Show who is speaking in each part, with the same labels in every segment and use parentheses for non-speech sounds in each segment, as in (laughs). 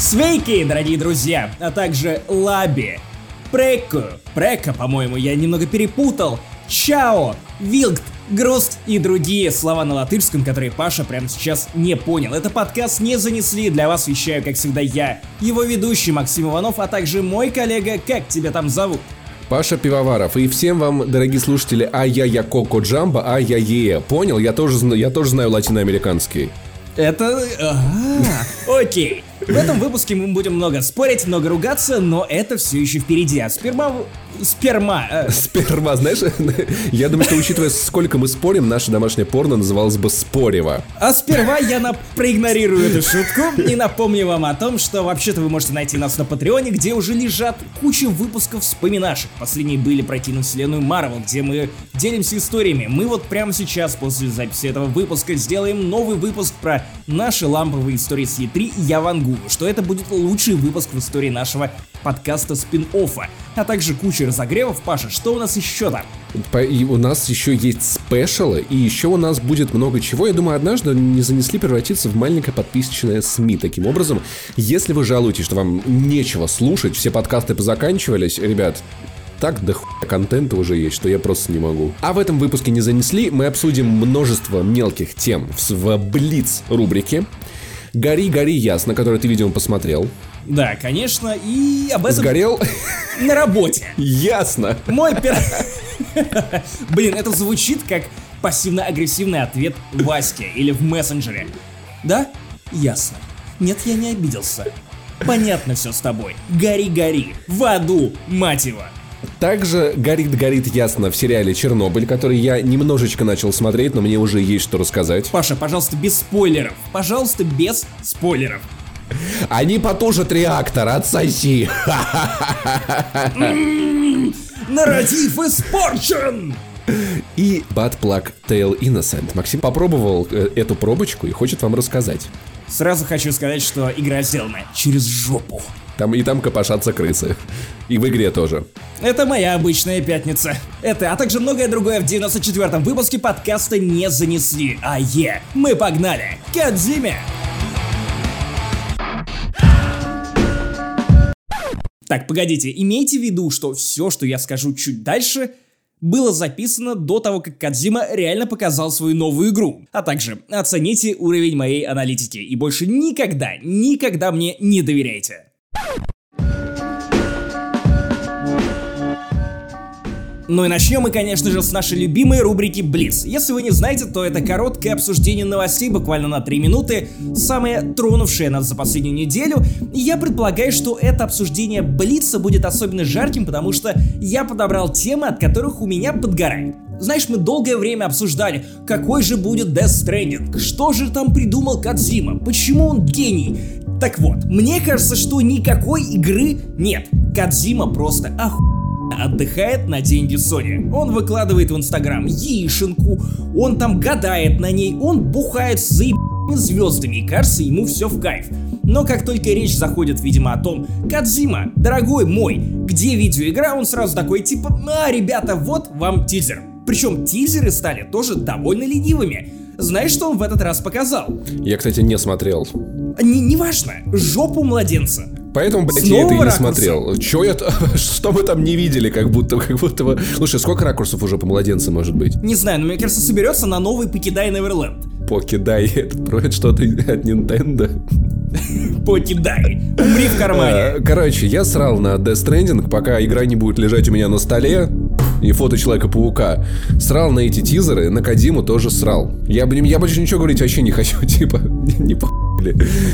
Speaker 1: Свейки, дорогие друзья, а также Лаби, Преку, Прека, по-моему, я немного перепутал, Чао, Вилгт, Груст и другие слова на латышском, которые Паша прямо сейчас не понял. Это подкаст не занесли, для вас вещаю, как всегда, я, его ведущий Максим Иванов, а также мой коллега, как тебя там зовут?
Speaker 2: Паша Пивоваров. И всем вам, дорогие слушатели, ай-я-я Коко Джамбо, ай-я-е. Понял? Я тоже, я тоже знаю латиноамериканский.
Speaker 1: Это... Ага. Окей. В этом выпуске мы будем много спорить, много ругаться, но это все еще впереди. А сперма Сперма. Э.
Speaker 2: Сперма, знаешь, (laughs) я думаю, что учитывая, сколько мы спорим, наше домашнее порно называлось бы Спорево.
Speaker 1: А сперва я на... проигнорирую эту шутку и напомню вам о том, что вообще-то вы можете найти нас на Патреоне, где уже лежат куча выпусков вспоминашек. Последние были пройти на вселенную Марвел, где мы делимся историями. Мы вот прямо сейчас, после записи этого выпуска, сделаем новый выпуск про наши ламповые истории с Е3, и я вангую, что это будет лучший выпуск в истории нашего подкаста спин-оффа, а также куча разогревов. Паша, что у нас еще там?
Speaker 2: И у нас еще есть спешалы, и еще у нас будет много чего. Я думаю, однажды не занесли превратиться в маленькое подписочное СМИ. Таким образом, если вы жалуетесь, что вам нечего слушать, все подкасты позаканчивались, ребят, так до хуя контента уже есть, что я просто не могу. А в этом выпуске не занесли, мы обсудим множество мелких тем в Блиц рубрике. Гори, гори ясно, который ты, видимо, посмотрел.
Speaker 1: Да, конечно, и об этом...
Speaker 2: Сгорел?
Speaker 1: На работе.
Speaker 2: Ясно.
Speaker 1: Мой пер... (laughs) Блин, это звучит как пассивно-агрессивный ответ Ваське или в мессенджере. Да? Ясно. Нет, я не обиделся. Понятно все с тобой. Гори-гори. В аду, мать его.
Speaker 2: Также горит-горит ясно в сериале «Чернобыль», который я немножечко начал смотреть, но мне уже есть что рассказать.
Speaker 1: Паша, пожалуйста, без спойлеров. Пожалуйста, без спойлеров.
Speaker 2: Они потужат реактор, отсоси.
Speaker 1: Нарратив испорчен!
Speaker 2: И Bad Plug Tail Innocent. Максим попробовал э, эту пробочку и хочет вам рассказать.
Speaker 1: Сразу хочу сказать, что игра сделана через жопу.
Speaker 2: Там и там копошатся крысы. И в игре тоже.
Speaker 1: Это моя обычная пятница. Это, а также многое другое в 94-м выпуске подкаста не занесли. А е, мы погнали. Кадзиме! Так, погодите, имейте в виду, что все, что я скажу чуть дальше, было записано до того, как Кадзима реально показал свою новую игру. А также оцените уровень моей аналитики и больше никогда, никогда мне не доверяйте. Ну и начнем мы, конечно же, с нашей любимой рубрики Блиц. Если вы не знаете, то это короткое обсуждение новостей буквально на 3 минуты, самое тронувшее нас за последнюю неделю. И я предполагаю, что это обсуждение Блица будет особенно жарким, потому что я подобрал темы, от которых у меня подгорает. Знаешь, мы долгое время обсуждали, какой же будет Death Stranding, что же там придумал Кадзима, почему он гений. Так вот, мне кажется, что никакой игры нет. Кадзима просто охуенно отдыхает на деньги Sony. Он выкладывает в Инстаграм яишенку, он там гадает на ней, он бухает с заебанными звездами и кажется ему все в кайф. Но как только речь заходит, видимо, о том, Кадзима, дорогой мой, где видеоигра, он сразу такой типа, а, ребята, вот вам тизер. Причем тизеры стали тоже довольно ленивыми. Знаешь, что он в этот раз показал?
Speaker 2: Я, кстати, не смотрел.
Speaker 1: Не, неважно, жопу младенца.
Speaker 2: Поэтому, блядь, я это и не смотрел. Чё я... (laughs) Что мы там не видели, как будто, как будто бы... Слушай, сколько ракурсов уже по младенцу может быть?
Speaker 1: Не знаю, но мне кажется, соберется на новый Покидай Неверленд.
Speaker 2: Покидай, это проект что-то от Nintendo.
Speaker 1: Покидай. Умри в кармане.
Speaker 2: А, короче, я срал на Death Stranding, пока игра не будет лежать у меня на столе и фото Человека-паука. Срал на эти тизеры, на Кадиму тоже срал. Я, я больше ничего говорить вообще не хочу, (laughs) типа, не по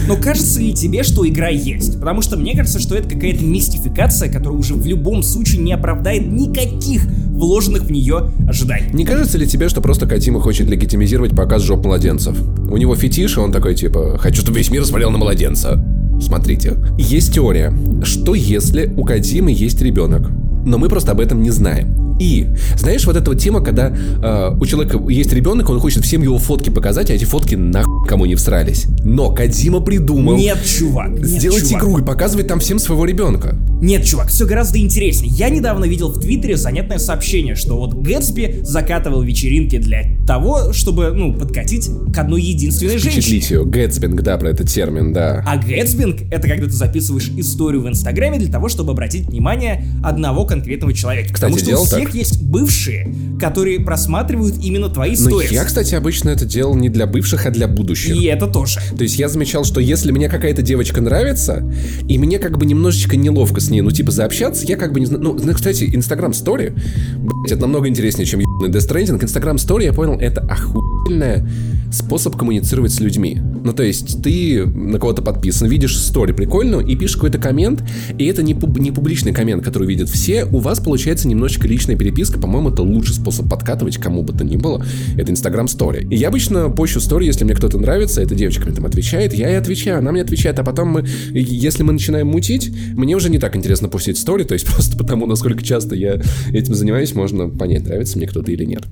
Speaker 1: но кажется ли тебе, что игра есть? Потому что мне кажется, что это какая-то мистификация, которая уже в любом случае не оправдает никаких вложенных в нее ожиданий.
Speaker 2: Не кажется ли тебе, что просто Кадима хочет легитимизировать показ жоп младенцев? У него фетиш, и он такой типа «Хочу, чтобы весь мир смотрел на младенца». Смотрите. Есть теория, что если у Кадимы есть ребенок, но мы просто об этом не знаем. И, знаешь, вот эта вот тема, когда э, у человека есть ребенок, он хочет всем его фотки показать, а эти фотки нахуй кому не всрались. Но Кадима придумал...
Speaker 1: Нет, чувак. Нет,
Speaker 2: сделать
Speaker 1: чувак.
Speaker 2: игру и показывать там всем своего ребенка.
Speaker 1: Нет, чувак, все гораздо интереснее. Я недавно видел в Твиттере занятное сообщение, что вот Гэтсби закатывал вечеринки для того, чтобы, ну, подкатить к одной единственной женщине.
Speaker 2: Впечатлить ее. Гэтсбинг, да, про этот термин, да.
Speaker 1: А гэтсбинг — это когда ты записываешь историю в Инстаграме для того, чтобы обратить внимание одного конкретного человека.
Speaker 2: Кстати,
Speaker 1: Потому что
Speaker 2: делал
Speaker 1: у всех
Speaker 2: так.
Speaker 1: есть бывшие, которые просматривают именно твои
Speaker 2: Но
Speaker 1: сторис.
Speaker 2: я, кстати, обычно это делал не для бывших, а для будущих.
Speaker 1: И это тоже.
Speaker 2: То есть я замечал, что если мне какая-то девочка нравится, и мне как бы немножечко неловко с ней, ну, типа, заобщаться, я как бы не знаю... Ну, кстати, Instagram Story, блядь, это намного интереснее, чем ебаный Death Stranding. Instagram Story, я понял, это охуительная способ коммуницировать с людьми. Ну, то есть ты на кого-то подписан, видишь стори прикольную и пишешь какой-то коммент, и это не, пуб- не публичный коммент, который видят все, у вас получается немножечко личная переписка, по-моему, это лучший способ подкатывать кому бы то ни было, это Instagram Story. И я обычно пощу стори, если мне кто-то нравится, эта девочка мне там отвечает, я ей отвечаю, она мне отвечает, а потом мы, если мы начинаем мутить, мне уже не так интересно постить стори, то есть (laughs) просто потому, насколько часто я этим занимаюсь, можно понять, нравится мне кто-то или нет.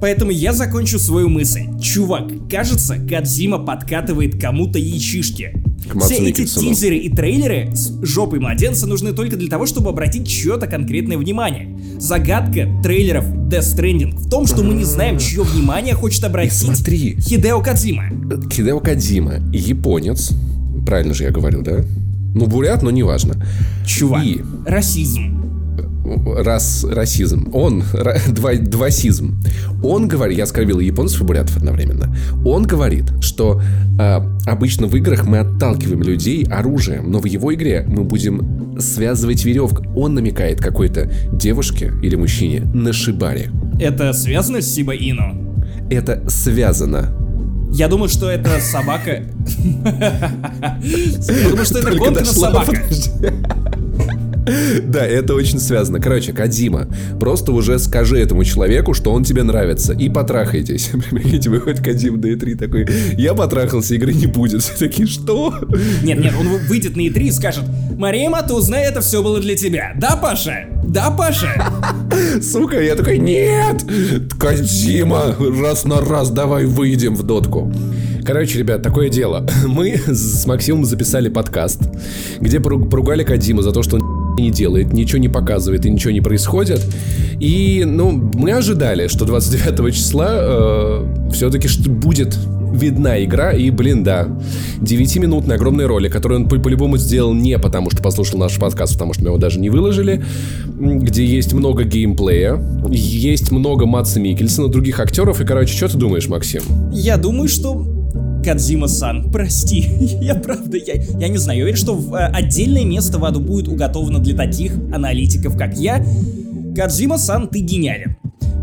Speaker 1: Поэтому я закончу свою мысль. Чувак, кажется, Кадзима подкатывает кому-то яичишки. Все эти тизеры и трейлеры с жопой младенца нужны только для того, чтобы обратить чье-то конкретное внимание. Загадка трейлеров Death Stranding в том, что мы не знаем, чье внимание хочет обратить
Speaker 2: смотри.
Speaker 1: Хидео Кадзима.
Speaker 2: Хидео Кадзима, японец, правильно же я говорю, да? Ну, бурят, но неважно.
Speaker 1: Чувак,
Speaker 2: И
Speaker 1: расизм.
Speaker 2: Рас, расизм. Он, ра- два, двасизм. Он говорит, я оскорбил и японцев и бурятов одновременно. Он говорит, что а, обычно в играх мы отталкиваем людей оружием, но в его игре мы будем связывать веревку. Он намекает какой-то девушке или мужчине на шибаре.
Speaker 1: Это связано с Сиба Ино?
Speaker 2: Это связано.
Speaker 1: Я думаю, что это собака... (laughs) Я думаю, что это гонка на собака. (laughs)
Speaker 2: Да, это очень связано. Короче, Кадима, просто уже скажи этому человеку, что он тебе нравится, и потрахайтесь. (laughs) Прикиньте, выходит Кадим на E3 такой, я потрахался, игры не будет. (laughs) Все такие, что?
Speaker 1: Нет, нет, он выйдет на E3 и скажет, Мария Матузна, это все было для тебя. Да, Паша? Да, Паша?
Speaker 2: Сука, я такой, нет! Кадима, раз на раз давай выйдем в дотку. Короче, ребят, такое дело. Мы с Максимом записали подкаст, где пору- поругали Кадима за то, что он не делает, ничего не показывает и ничего не происходит. И, ну, мы ожидали, что 29 числа все-таки будет видна игра, и, блин, да, 9-минутный огромный ролик, который он по- по-любому сделал не потому, что послушал наш подкаст, потому что мы его даже не выложили, где есть много геймплея, есть много Матса Микельсона, других актеров, и, короче, что ты думаешь, Максим?
Speaker 1: Я думаю, что... Кадзима-сан, прости, (laughs) я правда, я, я не знаю, я уверен, что в, э, отдельное место в аду будет уготовано для таких аналитиков, как я. Кадзима-сан, ты гениален.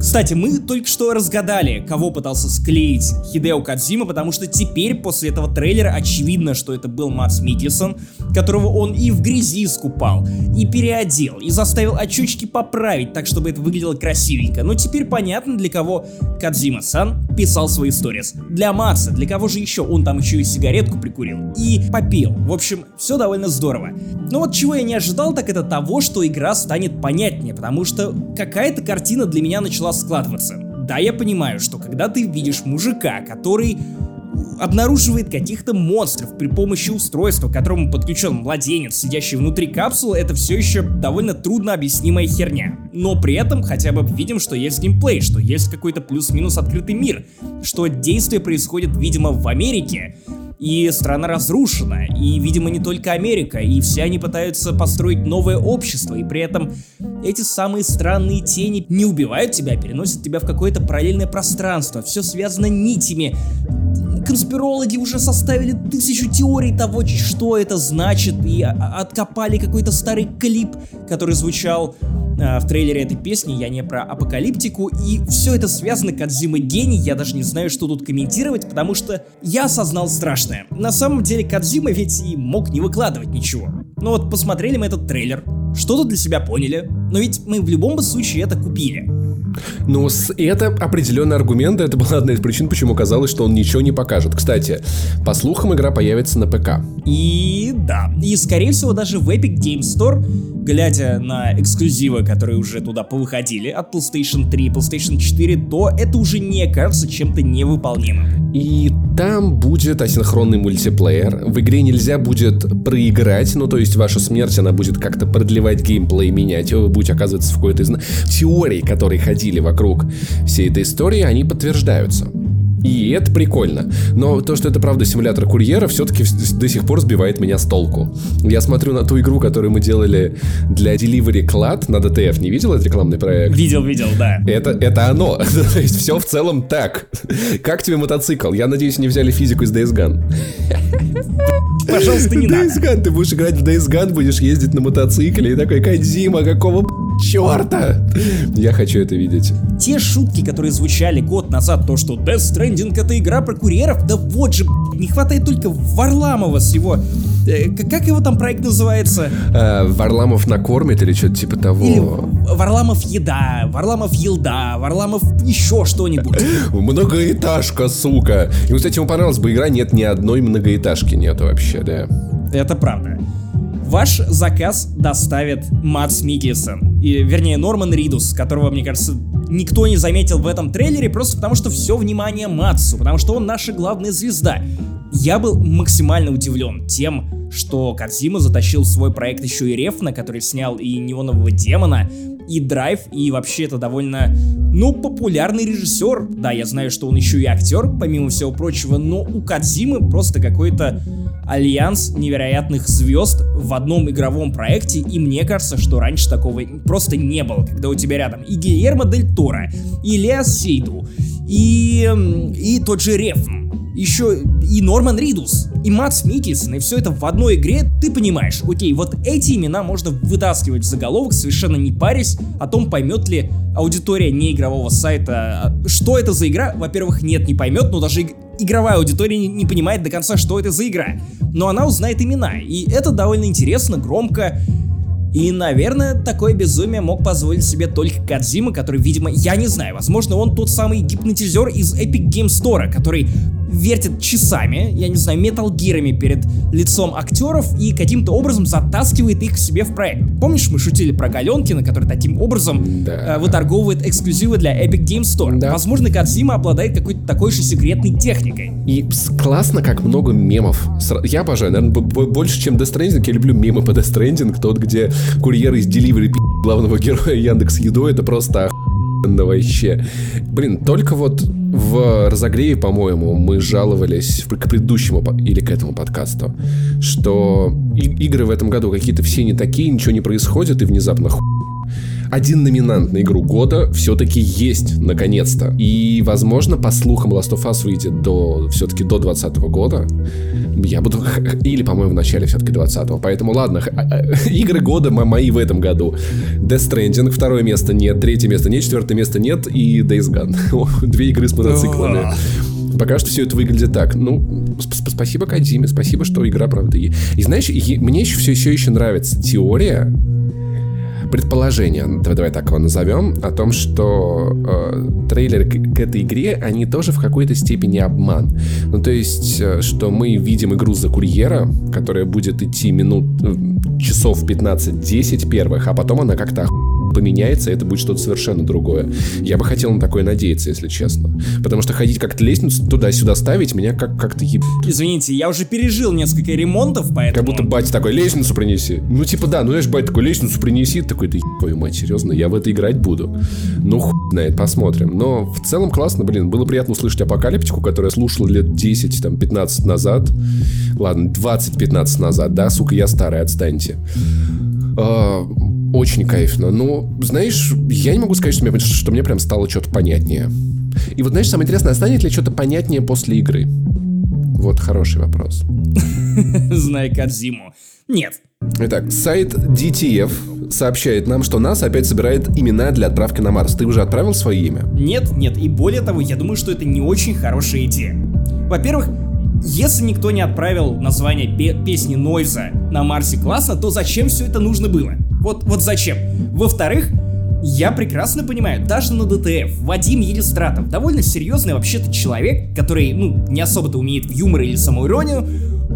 Speaker 1: Кстати, мы только что разгадали, кого пытался склеить Хидео Кадзима, потому что теперь, после этого трейлера, очевидно, что это был Макс Микельсон, которого он и в грязи искупал, и переодел, и заставил очечки поправить, так чтобы это выглядело красивенько. Но теперь понятно, для кого Кадзима-сан писал свои сторис. Для Макса, для кого же еще? Он там еще и сигаретку прикурил. И попил. В общем, все довольно здорово. Но вот чего я не ожидал, так это того, что игра станет понятнее, потому что какая-то картина для меня начала складываться. Да, я понимаю, что когда ты видишь мужика, который обнаруживает каких-то монстров при помощи устройства, к которому подключен младенец, сидящий внутри капсулы, это все еще довольно трудно объяснимая херня. Но при этом хотя бы видим, что есть геймплей, что есть какой-то плюс-минус открытый мир, что действие происходит, видимо, в Америке, и страна разрушена, и, видимо, не только Америка, и все они пытаются построить новое общество, и при этом эти самые странные тени не убивают тебя, а переносят тебя в какое-то параллельное пространство. Все связано нитями. Конспирологи уже составили тысячу теорий того, что это значит, и откопали какой-то старый клип, который звучал а, в трейлере этой песни, я не про апокалиптику, и все это связано, Кадзима гений, я даже не знаю, что тут комментировать, потому что я осознал страшное. На самом деле Кадзима ведь и мог не выкладывать ничего. Ну вот посмотрели мы этот трейлер, что-то для себя поняли, но ведь мы в любом случае это купили.
Speaker 2: Ну, это определенный аргумент, это была одна из причин, почему казалось, что он ничего не покажет. Кстати, по слухам, игра появится на ПК.
Speaker 1: И да, и скорее всего даже в Epic Game Store, глядя на эксклюзивы, которые уже туда повыходили от PlayStation 3, PlayStation 4, то это уже не кажется чем-то невыполнимым.
Speaker 2: И там будет асинхронный мультиплеер. В игре нельзя будет проиграть, ну то есть ваша смерть, она будет как-то продлевать геймплей, менять его, вы будете оказываться в какой-то из теорий, которые ходили вокруг всей этой истории, они подтверждаются. И это прикольно. Но то, что это правда симулятор курьера, все-таки до сих пор сбивает меня с толку. Я смотрю на ту игру, которую мы делали для Delivery Clad на DTF. Не видел этот рекламный проект?
Speaker 1: Видел, видел, да.
Speaker 2: Это, это оно. (laughs) то есть все в целом так. Как тебе мотоцикл? Я надеюсь, не взяли физику из Days Gone. (laughs)
Speaker 1: Пожалуйста, не
Speaker 2: Days Gone. Ты будешь играть в Days Gone, будешь ездить на мотоцикле и такой, Кадзима, какого черта? Я хочу это видеть.
Speaker 1: Те шутки, которые звучали год назад, то, что Death Stranding это игра про курьеров, да вот же, не хватает только Варламова с его... Э, как его там проект называется?
Speaker 2: Э, Варламов накормит или что-то типа того? Или
Speaker 1: Варламов еда, Варламов елда, Варламов еще что-нибудь. (laughs)
Speaker 2: Многоэтажка, сука. И, кстати, ему понравилась бы игра, нет ни одной многоэтажки нету вообще, да.
Speaker 1: Это правда. Ваш заказ доставит Матс Микельсон. И, вернее, Норман Ридус, которого, мне кажется, никто не заметил в этом трейлере, просто потому что все внимание Матсу, потому что он наша главная звезда. Я был максимально удивлен тем, что Кадзима затащил в свой проект еще и Рефна, который снял и Неонового Демона, и Драйв, и вообще это довольно, ну, популярный режиссер. Да, я знаю, что он еще и актер, помимо всего прочего, но у Кадзимы просто какой-то альянс невероятных звезд в одном игровом проекте, и мне кажется, что раньше такого просто не было, когда у тебя рядом и Гильермо Дель Торо, и Лео Сейду, и, и тот же Рефн, еще и Норман Ридус, и Матс Микельсон, и все это в одной игре, ты понимаешь, окей, вот эти имена можно вытаскивать в заголовок, совершенно не парясь о том, поймет ли аудитория неигрового сайта, что это за игра. Во-первых, нет, не поймет, но даже игровая аудитория не, не понимает до конца, что это за игра. Но она узнает имена, и это довольно интересно, громко, и, наверное, такое безумие мог позволить себе только Кадзима, который, видимо, я не знаю, возможно, он тот самый гипнотизер из Epic Game Store, который вертит часами, я не знаю, металгирами перед лицом актеров и каким-то образом затаскивает их к себе в проект. Помнишь, мы шутили про Галенкина, который таким образом да. э, выторговывает эксклюзивы для Epic Game Store? Да. Возможно, Кадзима обладает какой-то такой же секретной техникой.
Speaker 2: И классно, как много мемов. Я обожаю, наверное, больше, чем Death Stranding, я люблю мемы по Death Stranding, тот, где курьер из Delivery главного героя Яндекс Еду, это просто вообще. Блин, только вот в разогреве, по-моему, мы жаловались к предыдущему или к этому подкасту, что игры в этом году какие-то все не такие, ничего не происходит, и внезапно ху один номинант на игру года все-таки есть, наконец-то. И, возможно, по слухам, Last of Us выйдет до, все-таки до 2020 года. Я буду... (laughs) Или, по-моему, в начале все-таки 20-го. Поэтому, ладно, (laughs) игры года мои в этом году. Death Stranding, второе место нет, третье место нет, четвертое место нет и Days Gone. (laughs) Две игры с мотоциклами. Пока что все это выглядит так. Ну, спасибо Кадиме, спасибо, что игра, правда, и... И знаешь, мне еще все, все еще нравится теория, предположение, давай, давай так его назовем, о том, что э, трейлеры к, к этой игре, они тоже в какой-то степени обман. Ну, то есть, э, что мы видим игру за курьера, которая будет идти минут, э, часов 15-10 первых, а потом она как-то поменяется, это будет что-то совершенно другое. Я бы хотел на такое надеяться, если честно. Потому что ходить как-то лестницу туда-сюда ставить, меня как- как-то еб...
Speaker 1: Извините, я уже пережил несколько ремонтов, поэтому...
Speaker 2: Как будто батя такой, лестницу принеси. Ну, типа, да, ну, знаешь, батя такой, лестницу принеси. Такой, да твою мать, серьезно, я в это играть буду. Ну, хуй знает, посмотрим. Но в целом классно, блин, было приятно услышать апокалиптику, которую я слушал лет 10, там, 15 назад. Ладно, 20-15 назад, да, сука, я старый, отстаньте. А, очень кайфно. Но, знаешь, я не могу сказать, что мне, что мне прям стало что-то понятнее. И вот, знаешь, самое интересное, станет ли что-то понятнее после игры? Вот хороший вопрос. (laughs)
Speaker 1: Знай Кадзиму. Нет.
Speaker 2: Итак, сайт DTF сообщает нам, что нас опять собирает имена для отправки на Марс. Ты уже отправил свое имя?
Speaker 1: Нет, нет. И более того, я думаю, что это не очень хорошая идея. Во-первых, если никто не отправил название песни Нойза на Марсе классно, то зачем все это нужно было? Вот, вот зачем? Во-вторых, я прекрасно понимаю, даже на DTF Вадим Елистратов довольно серьезный вообще-то человек, который, ну, не особо-то умеет в юмор или самоиронию,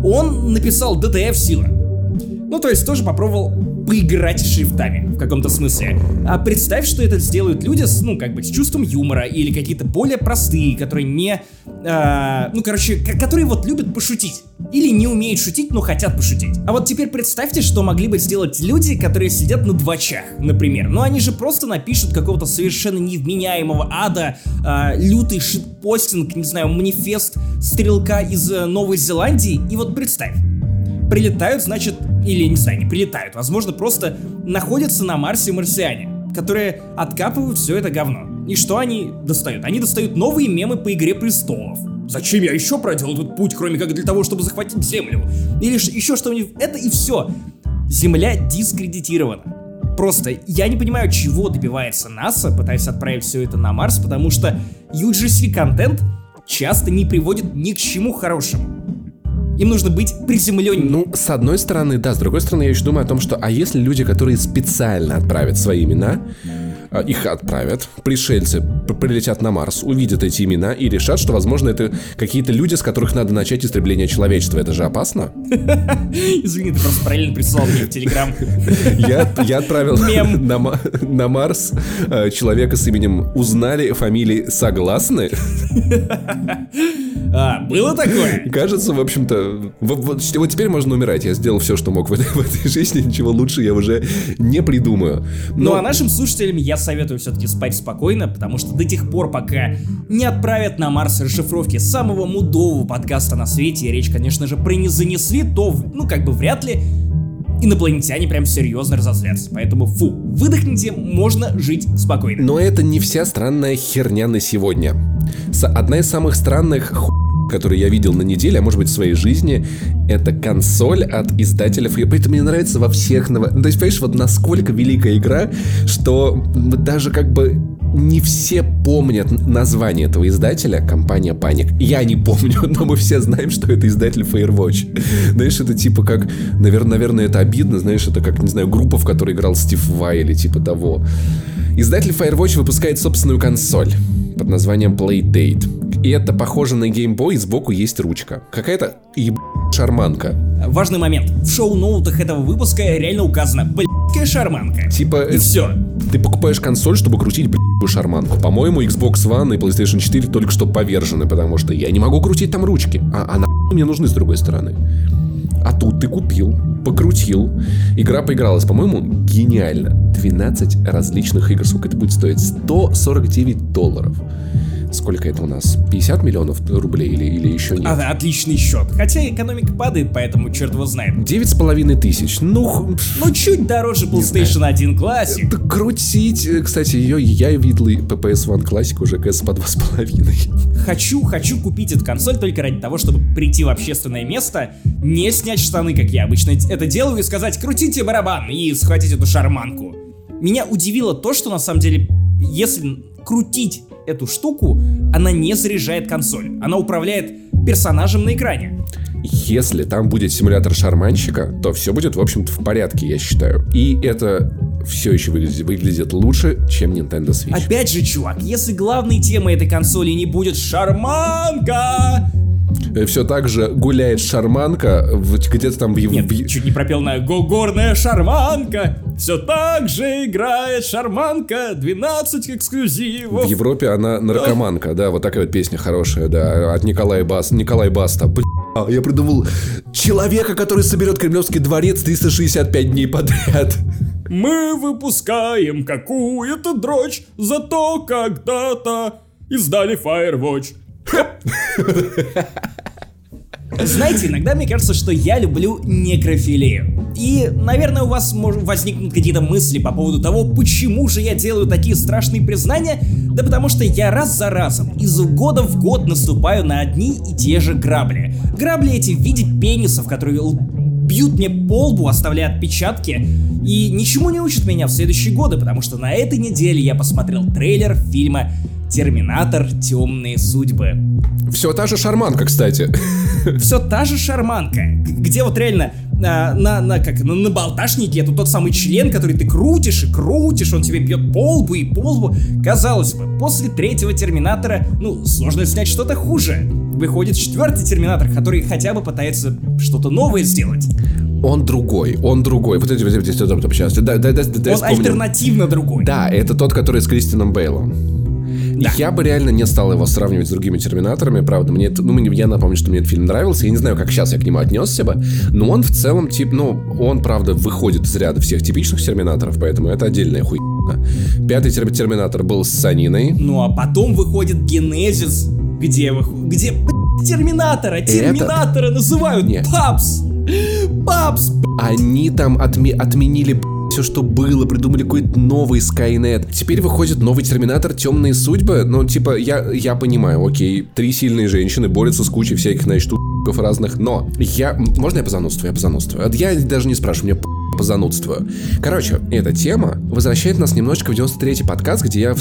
Speaker 1: он написал DTF Сила. Ну, то есть тоже попробовал поиграть шрифтами в каком-то смысле. А представь, что это сделают люди с, ну, как бы, с чувством юмора или какие-то более простые, которые не, э, ну, короче, которые вот любят пошутить. Или не умеют шутить, но хотят пошутить. А вот теперь представьте, что могли бы сделать люди, которые сидят на двачах, например. Ну, они же просто напишут какого-то совершенно невменяемого ада, э, лютый шитпостинг, не знаю, манифест стрелка из э, Новой Зеландии, и вот представь прилетают, значит, или, не знаю, не прилетают, возможно, просто находятся на Марсе марсиане, которые откапывают все это говно. И что они достают? Они достают новые мемы по Игре Престолов. Зачем я еще проделал этот путь, кроме как для того, чтобы захватить Землю? Или еще что-нибудь. Это и все. Земля дискредитирована. Просто я не понимаю, чего добивается НАСА, пытаясь отправить все это на Марс, потому что UGC-контент часто не приводит ни к чему хорошему. Им нужно быть приземленнее.
Speaker 2: Ну, с одной стороны, да, с другой стороны, я еще думаю о том, что, а если люди, которые специально отправят свои имена, а, их отправят, пришельцы прилетят на Марс, увидят эти имена и решат, что, возможно, это какие-то люди, с которых надо начать истребление человечества. Это же опасно. (laughs)
Speaker 1: Извини, ты просто параллельно прислал мне в Телеграм. (laughs)
Speaker 2: Я, отправил (laughs) на, Марс э, человека с именем «Узнали фамилии согласны?»
Speaker 1: А, было такое? (laughs)
Speaker 2: Кажется, в общем-то, вот, вот теперь можно умирать. Я сделал все, что мог в этой, (laughs) в этой жизни, ничего лучше я уже не придумаю.
Speaker 1: Но... Ну а нашим слушателям я советую все-таки спать спокойно, потому что до тех пор, пока не отправят на Марс расшифровки самого мудового подкаста на свете, и речь, конечно же, про не занесли, то, ну, как бы вряд ли инопланетяне прям серьезно разозлятся. Поэтому, фу, выдохните, можно жить спокойно.
Speaker 2: Но это не вся странная херня на сегодня. Одна из самых странных ху который я видел на неделе, а может быть в своей жизни, это консоль от издателя Free. Поэтому мне нравится во всех... Ну, то есть, понимаешь, вот насколько великая игра, что даже как бы не все помнят название этого издателя, компания Panic. Я не помню, (laughs) но мы все знаем, что это издатель Firewatch. Знаешь, это типа как... Наверное, наверное, это обидно, знаешь, это как, не знаю, группа, в которой играл Стив Вай или типа того. Издатель Firewatch выпускает собственную консоль под названием Playdate. И это похоже на Boy, сбоку есть ручка. Какая-то еб... шарманка.
Speaker 1: Важный момент. В шоу-ноутах этого выпуска реально указано блядская шарманка.
Speaker 2: Типа...
Speaker 1: И все.
Speaker 2: Ты покупаешь консоль, чтобы крутить блядскую шарманку. По-моему, Xbox One и PlayStation 4 только что повержены, потому что я не могу крутить там ручки. А, а на мне нужны с другой стороны. А тут ты купил, покрутил, игра поигралась, по-моему, гениально. 12 различных игр. Сколько это будет стоить? 149 долларов. Сколько это у нас? 50 миллионов рублей или, или еще нет?
Speaker 1: А, отличный счет. Хотя экономика падает, поэтому черт его знает.
Speaker 2: Девять с половиной тысяч. Ну,
Speaker 1: ну чуть дороже PlayStation 1 Classic.
Speaker 2: Это крутить. Э, кстати, ее я видел и PPS One Classic уже, кажется, по два с половиной.
Speaker 1: Хочу, хочу купить эту консоль только ради того, чтобы прийти в общественное место, не снять штаны, как я обычно это делаю, и сказать «крутите барабан» и схватить эту шарманку. Меня удивило то, что на самом деле, если крутить эту штуку, она не заряжает консоль. Она управляет персонажем на экране.
Speaker 2: Если там будет симулятор шарманщика, то все будет, в общем-то, в порядке, я считаю. И это все еще выглядит, выглядит лучше, чем Nintendo Switch.
Speaker 1: Опять же, чувак, если главной темой этой консоли не будет шарманка,
Speaker 2: все так же гуляет шарманка где-то там в...
Speaker 1: Нет, в... чуть не пропел на горная шарманка. Все так же играет шарманка, 12 эксклюзивов.
Speaker 2: В Европе она наркоманка, да, вот такая вот песня хорошая, да, от Николая Бас, Николай Баста. Бля, я придумал человека, который соберет Кремлевский дворец 365 дней подряд.
Speaker 1: Мы выпускаем какую-то дрочь, зато когда-то издали Firewatch. Знаете, иногда мне кажется, что я люблю некрофилию. И, наверное, у вас может возникнут какие-то мысли по поводу того, почему же я делаю такие страшные признания. Да потому что я раз за разом, из года в год наступаю на одни и те же грабли. Грабли эти в виде пенисов, которые бьют мне по лбу, оставляя отпечатки, и ничему не учат меня в следующие годы, потому что на этой неделе я посмотрел трейлер фильма Терминатор Темные судьбы.
Speaker 2: Все та же шарманка, кстати.
Speaker 1: Все та же шарманка, где вот реально а, на, на, как, на, на болташнике, это тот самый член, который ты крутишь и крутишь, он тебе бьет по лбу и по лбу. Казалось бы, после третьего Терминатора, ну, сложно снять что-то хуже. Выходит четвертый Терминатор, который хотя бы пытается что-то новое сделать.
Speaker 2: Он другой, он другой. Вот эти, вот сейчас. Да, да, да, да,
Speaker 1: он альтернативно другой.
Speaker 2: Да, это тот, который с Кристином Бейлом. Да. Я бы реально не стал его сравнивать с другими Терминаторами, правда. Мне, ну, я напомню, что мне этот фильм нравился. Я не знаю, как сейчас я к нему отнесся бы, но он в целом, тип, ну, он, правда, выходит из ряда всех типичных Терминаторов, поэтому это отдельная хуйня. Пятый Терминатор был с Саниной.
Speaker 1: Ну, а потом выходит Генезис, где, где Терминатора, Терминатора Этот... называют Нет. Папс. Папс.
Speaker 2: Они там отме отменили все, что было, придумали какой-то новый Skynet. Теперь выходит новый Терминатор Темные судьбы. Ну, типа, я, я понимаю, окей, три сильные женщины борются с кучей всяких, значит, разных, но я... Можно я позанудствую? Я позанудствую. Я даже не спрашиваю, мне позанудствую. Короче, эта тема возвращает нас немножечко в 93-й подкаст, где я,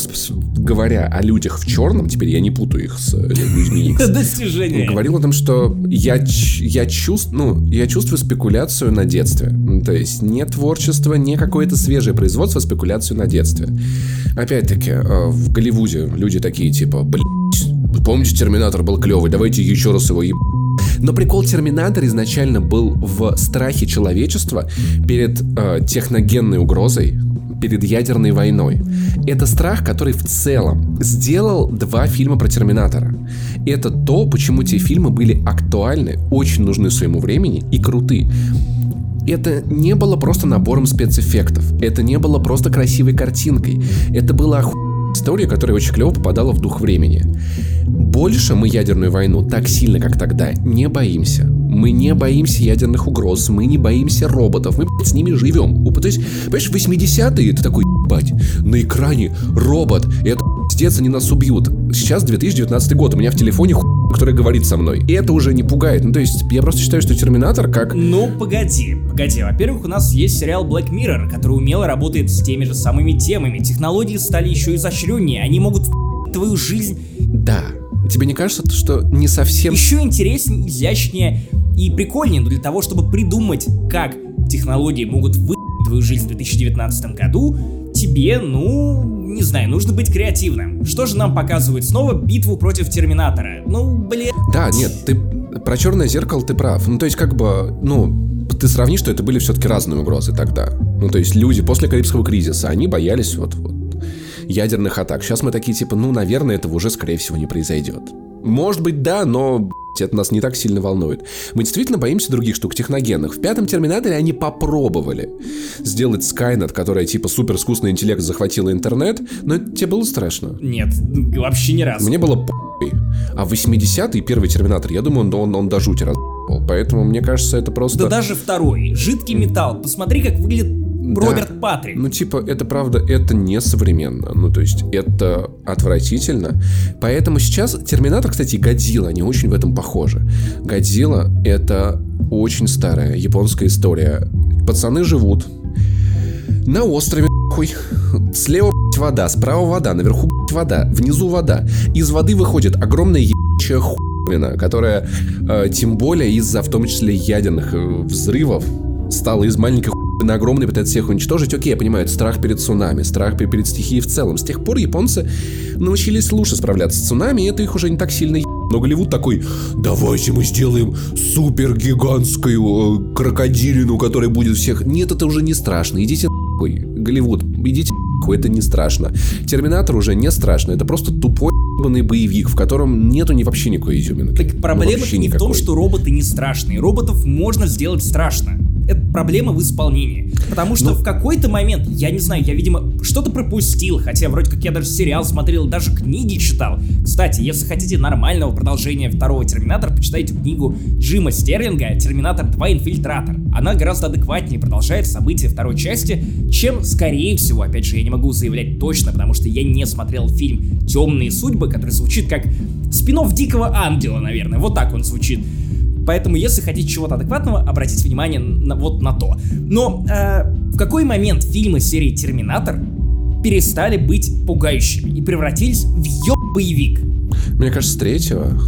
Speaker 2: говоря о людях в черном, теперь я не путаю их с людьми X, (laughs)
Speaker 1: достижение.
Speaker 2: Говорил о том, что я, я, чувств, ну, я чувствую спекуляцию на детстве. То есть не творчество, не какое-то свежее производство, а спекуляцию на детстве. Опять-таки, э, в Голливуде люди такие типа, блядь, помните, Терминатор был клевый, давайте еще раз его еб... Но прикол Терминатор изначально был в страхе человечества перед э, техногенной угрозой, перед ядерной войной. Это страх, который в целом сделал два фильма про Терминатора. Это то, почему те фильмы были актуальны, очень нужны своему времени и круты это не было просто набором спецэффектов. Это не было просто красивой картинкой. Это была оху... история, которая очень клево попадала в дух времени. Больше мы ядерную войну так сильно, как тогда, не боимся. Мы не боимся ядерных угроз, мы не боимся роботов, мы с ними живем. То есть, понимаешь, 80-е это такой, ебать, на экране робот, это пиздец, они нас убьют. Сейчас 2019 год, у меня в телефоне хуй, который говорит со мной. И это уже не пугает. Ну, то есть, я просто считаю, что Терминатор как...
Speaker 1: Ну, погоди, погоди. Во-первых, у нас есть сериал Black Mirror, который умело работает с теми же самыми темами. Технологии стали еще изощреннее, они могут твою жизнь.
Speaker 2: Да, Тебе не кажется, что не совсем...
Speaker 1: Еще интереснее, изящнее и прикольнее, но для того, чтобы придумать, как технологии могут вы твою жизнь в 2019 году, тебе, ну, не знаю, нужно быть креативным. Что же нам показывает снова битву против Терминатора? Ну, блин.
Speaker 2: Да, нет, ты про черное зеркало ты прав. Ну, то есть, как бы, ну, ты сравни, что это были все-таки разные угрозы тогда. Ну, то есть, люди после Карибского кризиса, они боялись вот, вот ядерных атак. Сейчас мы такие, типа, ну, наверное, этого уже, скорее всего, не произойдет. Может быть, да, но это нас не так сильно волнует. Мы действительно боимся других штук техногенных. В пятом Терминаторе они попробовали сделать Skynet, которая типа супер искусственный интеллект захватила интернет, но тебе было страшно?
Speaker 1: Нет, вообще ни разу.
Speaker 2: Мне было по***й. А 80-й первый Терминатор, я думаю, он, он, он до жути раз Поэтому, мне кажется, это просто...
Speaker 1: Да даже второй. Жидкий металл. Посмотри, как выглядит Роберт да. Патрик.
Speaker 2: Ну, типа, это правда, это не современно. Ну, то есть, это отвратительно. Поэтому сейчас Терминатор, кстати, и Годзилла, они очень в этом похожи. Годзилла — это очень старая японская история. Пацаны живут на острове, хуй. Слева, вода, справа вода, наверху, вода, внизу вода. Из воды выходит огромная ебучая хуйня, которая, э, тем более из-за, в том числе, ядерных э, взрывов, стала из маленьких на огромный пытается всех уничтожить. Окей, я понимаю, это страх перед цунами, страх перед стихией в целом. С тех пор японцы научились лучше справляться с цунами, и это их уже не так сильно но Голливуд такой, давайте мы сделаем супер гигантскую э, крокодилину, которая будет всех... Нет, это уже не страшно, идите нахуй, Голливуд, идите нахуй, это не страшно. Терминатор уже не страшно, это просто тупой боевик, в котором нету ни вообще никакой изюминки.
Speaker 1: Так проблема ну, не в том, что роботы не страшные. Роботов можно сделать страшно это проблема в исполнении. Потому что Но... Ну. в какой-то момент, я не знаю, я, видимо, что-то пропустил, хотя вроде как я даже сериал смотрел, даже книги читал. Кстати, если хотите нормального продолжения второго Терминатора, почитайте книгу Джима Стерлинга «Терминатор 2. Инфильтратор». Она гораздо адекватнее продолжает события второй части, чем, скорее всего, опять же, я не могу заявлять точно, потому что я не смотрел фильм «Темные судьбы», который звучит как спин Дикого Ангела, наверное, вот так он звучит. Поэтому, если хотите чего-то адекватного, обратите внимание на, вот на то. Но э, в какой момент фильмы серии Терминатор перестали быть пугающими и превратились в ёб боевик?
Speaker 2: Мне кажется, с третьего.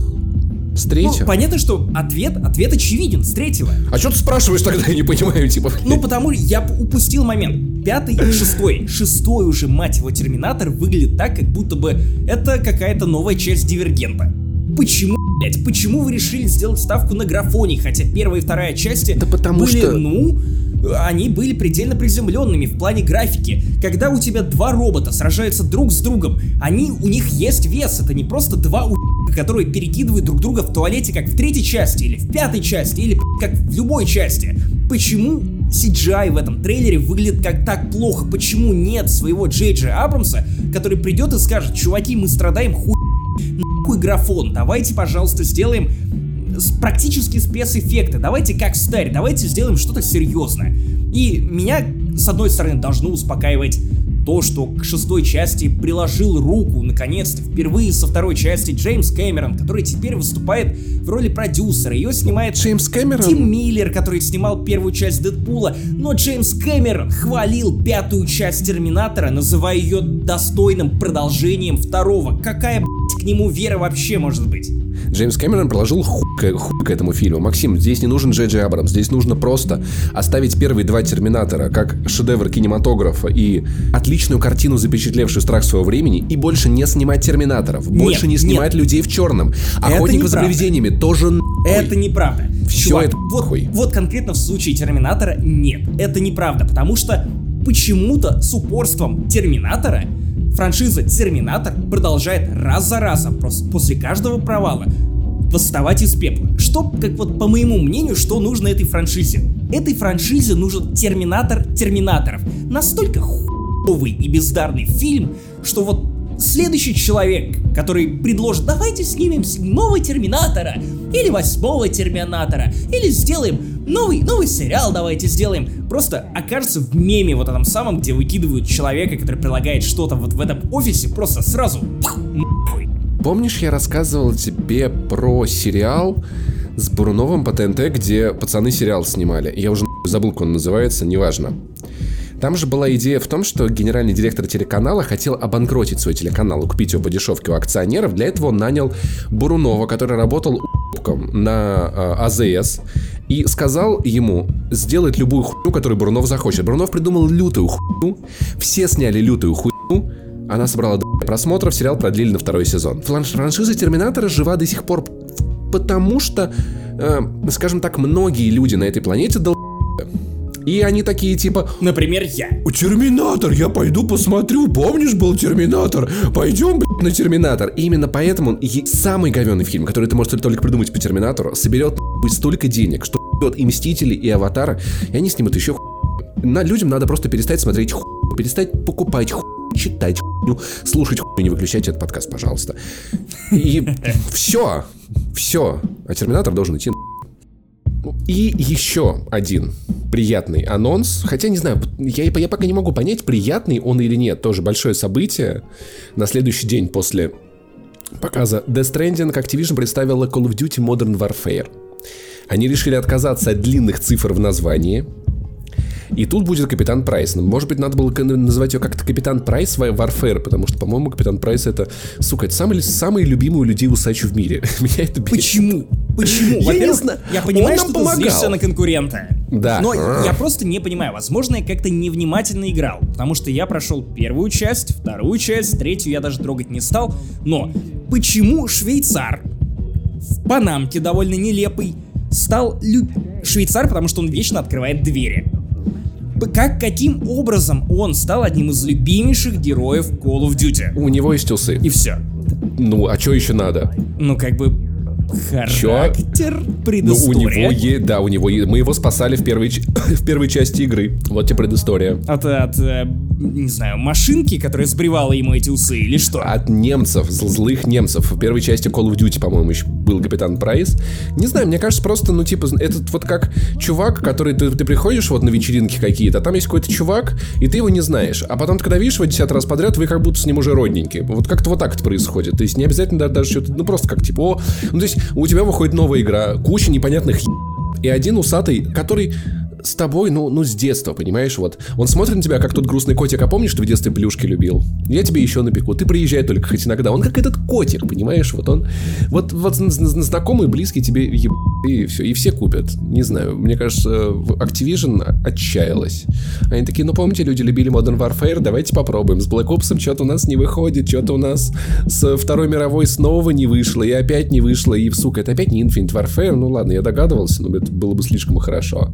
Speaker 2: С третьего?
Speaker 1: Ну, понятно, что ответ, ответ очевиден, с третьего.
Speaker 2: А что ты спрашиваешь тогда, я не понимаю, типа...
Speaker 1: Ну, потому я упустил момент. Пятый и шестой. Шестой уже, мать его, Терминатор выглядит так, как будто бы это какая-то новая часть Дивергента. Почему, блять, почему вы решили сделать ставку на графоний, хотя первая и вторая части
Speaker 2: да потому
Speaker 1: были,
Speaker 2: что...
Speaker 1: ну, они были предельно приземленными в плане графики. Когда у тебя два робота сражаются друг с другом, они, у них есть вес, это не просто два у (laughs) которые перекидывают друг друга в туалете, как в третьей части, или в пятой части, или (laughs) как в любой части. Почему CGI в этом трейлере выглядит как так плохо? Почему нет своего Джей Джей Абрамса, который придет и скажет, чуваки, мы страдаем хуй нахуй графон, давайте, пожалуйста, сделаем практически спецэффекты, давайте как старь, давайте сделаем что-то серьезное. И меня, с одной стороны, должно успокаивать то, что к шестой части приложил руку, наконец-то, впервые со второй части Джеймс Кэмерон, который теперь выступает в роли продюсера. Ее снимает
Speaker 2: Джеймс Кэмерон?
Speaker 1: Тим Миллер, который снимал первую часть Дэдпула. Но Джеймс Кэмерон хвалил пятую часть Терминатора, называя ее достойным продолжением второго. Какая, к нему вера вообще может быть?
Speaker 2: Джеймс Кэмерон приложил хуй к, хуй к этому фильму. Максим, здесь не нужен Джей Джей Абрамс, здесь нужно просто оставить первые два Терминатора как шедевр кинематографа и отличную картину, запечатлевшую страх своего времени, и больше не снимать Терминаторов, больше
Speaker 1: Нет,
Speaker 2: не снимать
Speaker 1: нет.
Speaker 2: людей в черном. Охотников за привидениями тоже нахуй.
Speaker 1: Это неправда.
Speaker 2: Всё
Speaker 1: Чувак,
Speaker 2: это
Speaker 1: вот,
Speaker 2: хуй.
Speaker 1: вот конкретно в случае Терминатора нет. Это неправда, потому что почему-то с упорством Терминатора франшиза Терминатор продолжает раз за разом, просто после каждого провала, восставать из пепла. Что, как вот по моему мнению, что нужно этой франшизе? Этой франшизе нужен Терминатор Терминаторов. Настолько хуевый и бездарный фильм, что вот следующий человек, который предложит, давайте снимем седьмого Терминатора, или восьмого Терминатора, или сделаем новый, новый сериал давайте сделаем, просто окажется в меме вот этом самом, где выкидывают человека, который прилагает что-то вот в этом офисе, просто сразу.
Speaker 2: Помнишь, я рассказывал тебе про сериал с Буруновым по ТНТ, где пацаны сериал снимали? Я уже забыл, как он называется, неважно. Там же была идея в том, что генеральный директор телеканала хотел обанкротить свой телеканал купить его по дешевке у акционеров. Для этого он нанял Бурунова, который работал на э, АЗС, и сказал ему сделать любую хуйню, которую Бурунов захочет. Бурунов придумал лютую хуйню, все сняли лютую хуйню, она собрала до просмотров, сериал продлили на второй сезон. Франшиза Терминатора жива до сих пор, потому что, э, скажем так, многие люди на этой планете дол... И они такие типа,
Speaker 1: Например, я.
Speaker 2: Терминатор, я пойду посмотрю, помнишь, был Терминатор? Пойдем, блядь, на Терминатор. И именно поэтому е- самый говенный фильм, который ты можешь только придумать по Терминатору, соберет нахуй, столько денег, что ебет и Мстители, и Аватара, и они снимут еще хуй. На, людям надо просто перестать смотреть хуй, перестать покупать хуй, читать хуйню, слушать хуйню, не выключайте этот подкаст, пожалуйста. И (laughs) все, все. А Терминатор должен идти и еще один приятный анонс. Хотя не знаю, я, я пока не могу понять, приятный он или нет. Тоже большое событие. На следующий день после показа Death Stranding Activision представила Call of Duty Modern Warfare. Они решили отказаться от длинных цифр в названии. И тут будет Капитан Прайс. Ну, Может быть, надо было называть ее как-то Капитан Прайс Warfare, потому что, по-моему, Капитан Прайс это, сука, это самый, самый любимый у людей усач в мире. (laughs) Меня это бесит.
Speaker 1: Почему? Почему?
Speaker 2: Я не знаю.
Speaker 1: я понимаю, что ты
Speaker 2: помогал.
Speaker 1: злишься на конкурента.
Speaker 2: Да.
Speaker 1: Но я просто не понимаю. Возможно, я как-то невнимательно играл. Потому что я прошел первую часть, вторую часть, третью я даже трогать не стал. Но почему швейцар в панамке довольно нелепый стал лю- швейцар, потому что он вечно открывает двери. Как, каким образом он стал одним из любимейших героев Call of Duty?
Speaker 2: У него есть усы.
Speaker 1: И все.
Speaker 2: Ну, а что еще надо?
Speaker 1: Ну, как бы характер,
Speaker 2: Ну, у
Speaker 1: предыстория.
Speaker 2: него есть, да, у него е- мы его спасали в первой, (laughs) в первой части игры. Вот тебе предыстория.
Speaker 1: От, от, э, не знаю, машинки, которая сбривала ему эти усы, или что?
Speaker 2: От немцев, зл- злых немцев. В первой части Call of Duty, по-моему, еще был Капитан Прайс. Не знаю, мне кажется, просто, ну, типа, этот вот как чувак, который ты, ты приходишь вот на вечеринки какие-то, а там есть какой-то чувак, и ты его не знаешь. А потом, когда видишь его десятый раз подряд, вы как будто с ним уже родненькие. Вот как-то вот так это происходит. То есть не обязательно да- даже что-то, ну, просто как типа, о, ну, то есть у тебя выходит новая игра, куча непонятных и один усатый, который с тобой, ну, ну, с детства, понимаешь, вот. Он смотрит на тебя, как тот грустный котик, а помнишь, ты в детстве плюшки любил? Я тебе еще напеку, ты приезжай только хоть иногда. Он как этот котик, понимаешь, вот он, вот, вот знакомый, близкий тебе еб... и все, и все купят. Не знаю, мне кажется, Activision отчаялась. Они такие, ну, помните, люди любили Modern Warfare, давайте попробуем. С Black Ops что-то у нас не выходит, что-то у нас с Второй мировой снова не вышло, и опять не вышло, и, сука, это опять не Infinite Warfare, ну ладно, я догадывался, но это было бы слишком хорошо.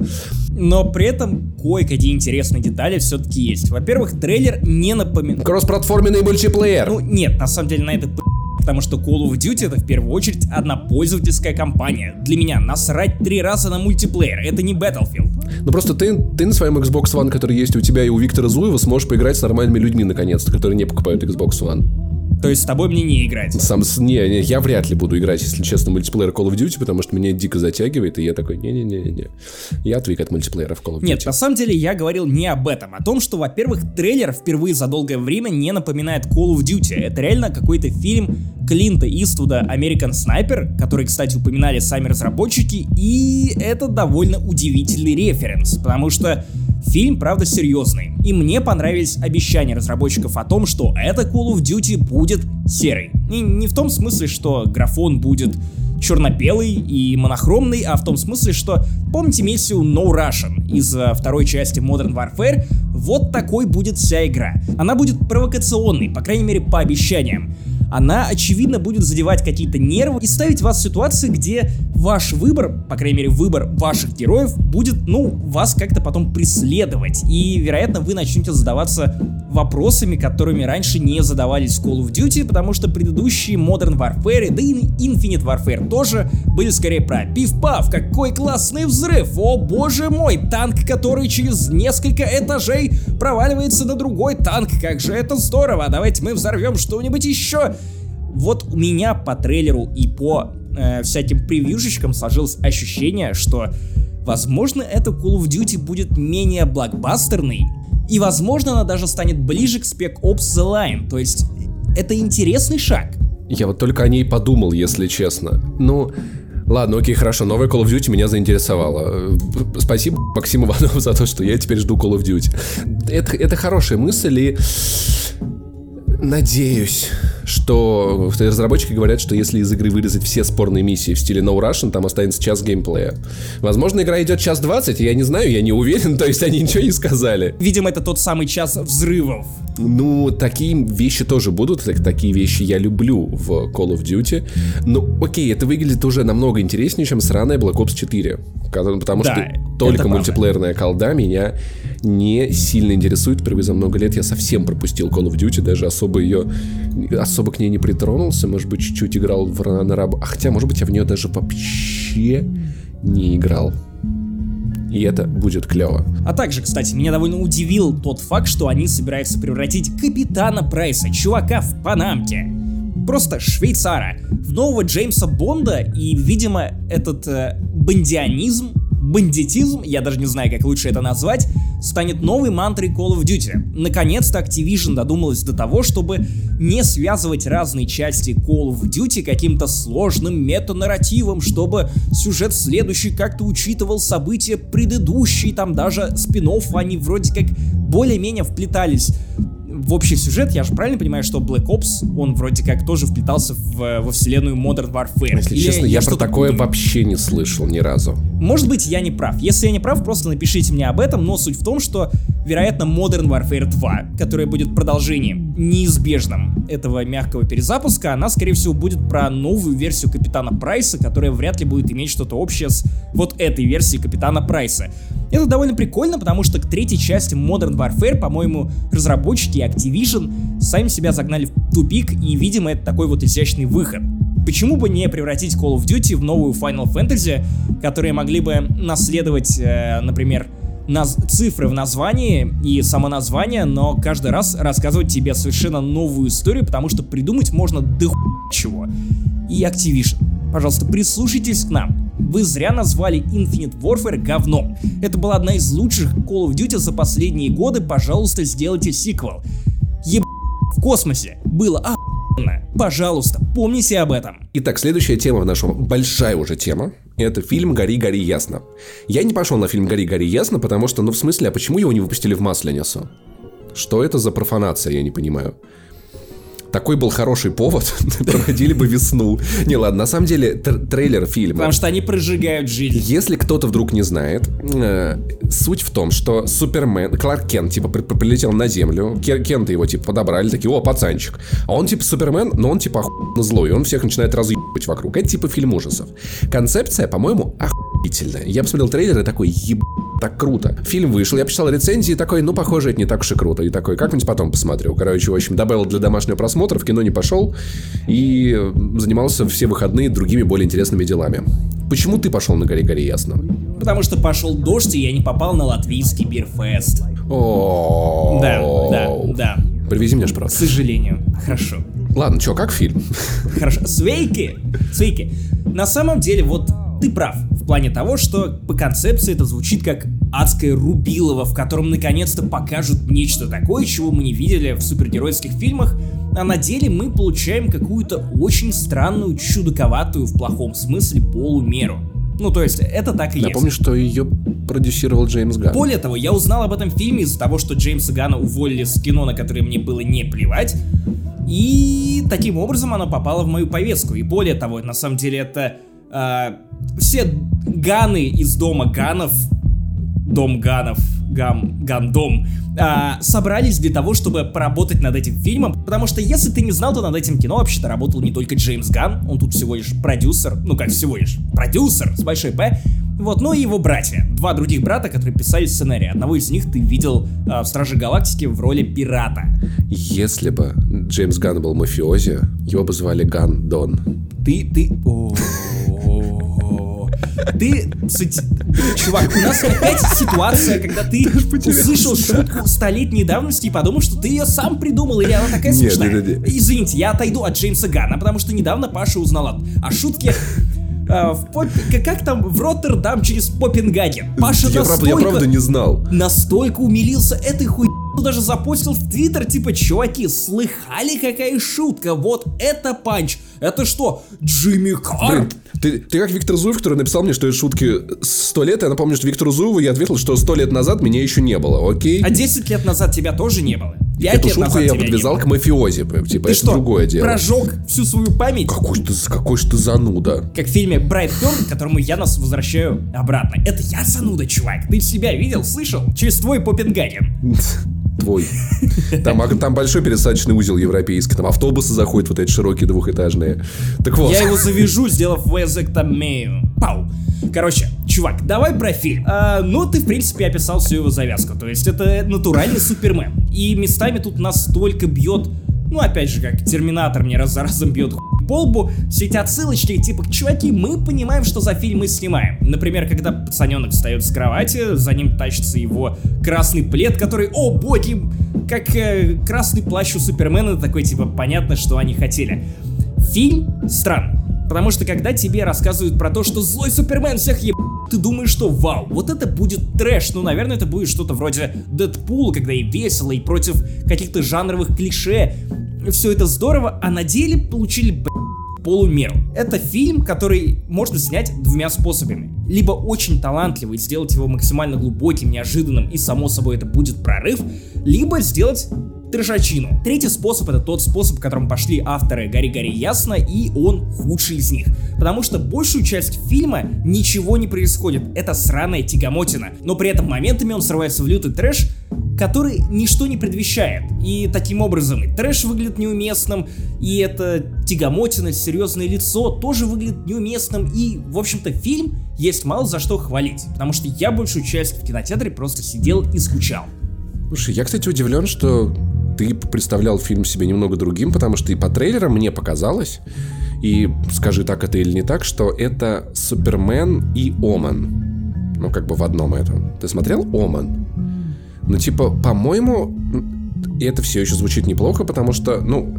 Speaker 1: Но при этом кое-какие интересные детали все-таки есть. Во-первых, трейлер не напоминает...
Speaker 2: Кроссплатформенный мультиплеер!
Speaker 1: Ну нет, на самом деле на это потому что Call of Duty это в первую очередь одна пользовательская компания. Для меня насрать три раза на мультиплеер, это не Battlefield.
Speaker 2: Ну просто ты, ты на своем Xbox One, который есть у тебя и у Виктора Зуева, сможешь поиграть с нормальными людьми наконец-то, которые не покупают Xbox One.
Speaker 1: То есть с тобой мне не играть?
Speaker 2: Сам, не, не, я вряд ли буду играть, если честно, мультиплеер Call of Duty, потому что меня дико затягивает, и я такой, не-не-не-не. Я отвык от мультиплеера в Call of Duty.
Speaker 1: Нет, на самом деле я говорил не об этом, о том, что, во-первых, трейлер впервые за долгое время не напоминает Call of Duty. Это реально какой-то фильм Клинта Иствуда American Sniper, который, кстати, упоминали сами разработчики, и это довольно удивительный референс, потому что Фильм, правда, серьезный. И мне понравились обещания разработчиков о том, что это Call of Duty будет серый. И не в том смысле, что графон будет черно-белый и монохромный, а в том смысле, что помните миссию No Russian из uh, второй части Modern Warfare? Вот такой будет вся игра. Она будет провокационной, по крайней мере по обещаниям она, очевидно, будет задевать какие-то нервы и ставить вас в ситуации, где ваш выбор, по крайней мере, выбор ваших героев, будет, ну, вас как-то потом преследовать. И, вероятно, вы начнете задаваться вопросами, которыми раньше не задавались в Call of Duty, потому что предыдущие Modern Warfare, да и Infinite Warfare тоже были скорее про пиф-паф, какой классный взрыв, о боже мой, танк, который через несколько этажей проваливается на другой танк, как же это здорово, давайте мы взорвем что-нибудь еще. Вот у меня по трейлеру и по э, всяким превьюшечкам сложилось ощущение, что возможно это Call of Duty будет менее блокбастерный, и возможно она даже станет ближе к Spec Ops The Line, то есть это интересный шаг.
Speaker 2: Я вот только о ней подумал, если честно. Ну, Ладно, окей, хорошо, новая Call of Duty меня заинтересовала. Спасибо Максиму Иванову (laughs) за то, что я теперь жду Call of Duty. Это, это хорошая мысль, и надеюсь, что разработчики говорят, что если из игры вырезать все спорные миссии в стиле No Russian, там останется час геймплея. Возможно, игра идет час двадцать, я не знаю, я не уверен, (laughs) то есть они ничего не сказали.
Speaker 1: Видимо, это тот самый час взрывов.
Speaker 2: Ну, такие вещи тоже будут, так, такие вещи я люблю в Call of Duty. Но, окей, это выглядит уже намного интереснее, чем сраная Black Ops 4. Потому да, что только мультиплеерная колда меня не сильно интересует. Впервые за много лет я совсем пропустил Call of Duty, даже особо ее, особо к ней не притронулся. Может быть, чуть-чуть играл в, на раб... А хотя, может быть, я в нее даже вообще не играл. И это будет клево.
Speaker 1: А также, кстати, меня довольно удивил тот факт, что они собираются превратить капитана Прайса, чувака в Панамке, просто швейцара, в нового Джеймса Бонда, и, видимо, этот э, бандианизм бандитизм, я даже не знаю, как лучше это назвать, станет новой мантрой Call of Duty. Наконец-то Activision додумалась до того, чтобы не связывать разные части Call of Duty каким-то сложным метанарративом, чтобы сюжет следующий как-то учитывал события предыдущей, там даже спин они вроде как более-менее вплетались в общий сюжет, я же правильно понимаю, что Black Ops, он вроде как тоже вплетался в, во вселенную Modern Warfare.
Speaker 2: Если Или честно, я, я про такое буду... вообще не слышал ни разу.
Speaker 1: Может быть, я не прав. Если я не прав, просто напишите мне об этом, но суть в том, что, вероятно, Modern Warfare 2, которая будет продолжением, неизбежным этого мягкого перезапуска, она, скорее всего, будет про новую версию Капитана Прайса, которая вряд ли будет иметь что-то общее с вот этой версией Капитана Прайса. Это довольно прикольно, потому что к третьей части Modern Warfare, по-моему, разработчики Activision сами себя загнали в тупик, и, видимо, это такой вот изящный выход. Почему бы не превратить Call of Duty в новую Final Fantasy, которые могли бы наследовать, э, например, наз цифры в названии и само название, но каждый раз рассказывать тебе совершенно новую историю, потому что придумать можно до чего. И Activision, пожалуйста, прислушайтесь к нам. Вы зря назвали Infinite Warfare говном. Это была одна из лучших Call of Duty за последние годы, пожалуйста, сделайте сиквел. Еб... в космосе было охуенно. Пожалуйста, помните об этом.
Speaker 2: Итак, следующая тема в нашем, большая уже тема, это фильм «Гори, гори, ясно». Я не пошел на фильм «Гори, гори, ясно», потому что, ну, в смысле, а почему его не выпустили в Масленицу? Что это за профанация, я не понимаю такой был хороший повод, (laughs) проводили бы весну. Не, ладно, на самом деле трейлер фильма.
Speaker 1: Потому что они прожигают жизнь.
Speaker 2: Если кто-то вдруг не знает, э, суть в том, что Супермен, Кларк Кент, типа, при прилетел на Землю, Кента его, типа, подобрали, такие, о, пацанчик. А он, типа, Супермен, но он, типа, охуенно злой, и он всех начинает разъебать вокруг. Это, типа, фильм ужасов. Концепция, по-моему, охуительная. Я посмотрел трейлер и такой, еб так круто. Фильм вышел, я почитал рецензии и такой, ну, похоже, это не так уж и круто. И такой, как-нибудь потом посмотрю. Короче, в общем, добавил для домашнего просмотра, в кино не пошел и занимался все выходные другими более интересными делами. Почему ты пошел на горе-горе ясно?
Speaker 1: Потому что пошел дождь, и я не попал на латвийский бирфест.
Speaker 2: О,
Speaker 1: Да, да, да.
Speaker 2: Привези мне шпрот.
Speaker 1: К сожалению. Хорошо.
Speaker 2: Ладно, что, как фильм?
Speaker 1: Хорошо. Свейки! Свейки. На самом деле, вот ты прав в плане того, что по концепции это звучит как адское рубилово, в котором наконец-то покажут нечто такое, чего мы не видели в супергеройских фильмах, а на деле мы получаем какую-то очень странную, чудаковатую в плохом смысле полумеру. Ну, то есть, это так и
Speaker 2: Напомню, есть. что ее продюсировал Джеймс Ганн.
Speaker 1: Более того, я узнал об этом фильме из-за того, что Джеймса Ганна уволили с кино, на которое мне было не плевать. И таким образом оно попало в мою повестку. И более того, на самом деле это э, все ганы из дома ганов, дом ганов, гам, гандом, э, собрались для того, чтобы поработать над этим фильмом, потому что если ты не знал, то над этим кино вообще-то работал не только Джеймс Ган, он тут всего лишь продюсер, ну как всего лишь, продюсер с большой П, вот, ну и его братья. Два других брата, которые писали сценарий. Одного из них ты видел э, в Страже Галактики в роли пирата.
Speaker 2: Если бы Джеймс Ган был мафиози, его бы звали Ган Дон.
Speaker 1: Ты, ты... Ты, чувак, у нас опять ситуация, когда ты услышал шутку столетней давности и подумал, что ты ее сам придумал, или она такая смешная. Извините, я отойду от Джеймса Гана, потому что недавно Паша узнал о шутке а, в поп... как там в Роттердам через Попенгаген. Паша
Speaker 2: я
Speaker 1: настолько...
Speaker 2: Правда, я правда не знал.
Speaker 1: Настолько умилился этой хуй даже запостил в Твиттер, типа, чуваки, слыхали какая шутка? Вот это панч. Это что, Джимми Карр?
Speaker 2: Ты, ты как Виктор Зуев, который написал мне, что это шутки сто лет, я напомню, что Виктору Зуеву я ответил, что сто лет назад меня еще не было, окей?
Speaker 1: А 10 лет назад тебя тоже не было.
Speaker 2: Эту шутку я подвязал к мафиози, типа, ты это что, другое дело.
Speaker 1: прожег всю свою память?
Speaker 2: Какой ты, какой ты зануда.
Speaker 1: Как в фильме Брайтберн, к которому я нас возвращаю обратно. Это я зануда, чувак. Ты себя видел, слышал? Через твой Попенгаген. (laughs)
Speaker 2: твой. Там, а, там большой пересадочный узел европейский, там автобусы заходят вот эти широкие двухэтажные. Так вот.
Speaker 1: Я его завяжу, сделав везэктомию. Пау. Короче, чувак, давай про фильм. А, ну, ты, в принципе, описал всю его завязку. То есть, это натуральный Супермен. И местами тут настолько бьет ну, опять же, как Терминатор мне раз за разом бьет по лбу, все эти отсылочки, типа, чуваки, мы понимаем, что за фильм мы снимаем. Например, когда пацаненок встает с кровати, за ним тащится его красный плед, который, о боги, как э, красный плащ у Супермена, такой, типа, понятно, что они хотели. Фильм странный. Потому что когда тебе рассказывают про то, что злой Супермен всех еб... Ты думаешь, что вау, вот это будет трэш. Ну, наверное, это будет что-то вроде Дэдпула, когда и весело, и против каких-то жанровых клише. Все это здорово, а на деле получили, б полумеру. Это фильм, который можно снять двумя способами. Либо очень талантливый, сделать его максимально глубоким, неожиданным, и само собой это будет прорыв, либо сделать трешачину. Третий способ это тот способ, которым пошли авторы Гори Гори Ясно, и он худший из них. Потому что большую часть фильма ничего не происходит, это сраная тягомотина. Но при этом моментами он срывается в лютый трэш, который ничто не предвещает. И таким образом и трэш выглядит неуместным, и это тягомотина, серьезное лицо тоже выглядит неуместным, и, в общем-то, фильм есть мало за что хвалить, потому что я большую часть в кинотеатре просто сидел и скучал.
Speaker 2: Слушай, я, кстати, удивлен, что ты представлял фильм себе немного другим, потому что и по трейлерам мне показалось, и скажи так это или не так, что это Супермен и Оман. Ну, как бы в одном этом. Ты смотрел Оман? Ну, типа, по-моему, это все еще звучит неплохо, потому что, ну,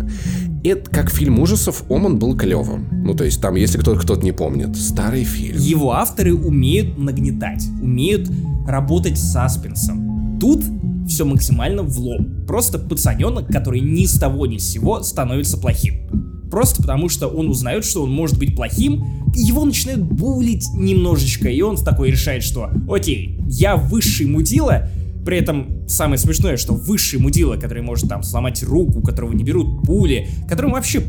Speaker 2: это как фильм ужасов, Оман был клевым. Ну, то есть там, если кто-то кто не помнит, старый фильм.
Speaker 1: Его авторы умеют нагнетать, умеют работать с саспенсом. Тут все максимально в лоб. Просто пацаненок, который ни с того ни с сего становится плохим. просто потому что он узнает, что он может быть плохим, и его начинают булить немножечко, и он такой решает, что окей, я высший мудила, при этом самое смешное, что высший мудила, который может там сломать руку, которого не берут пули, которому вообще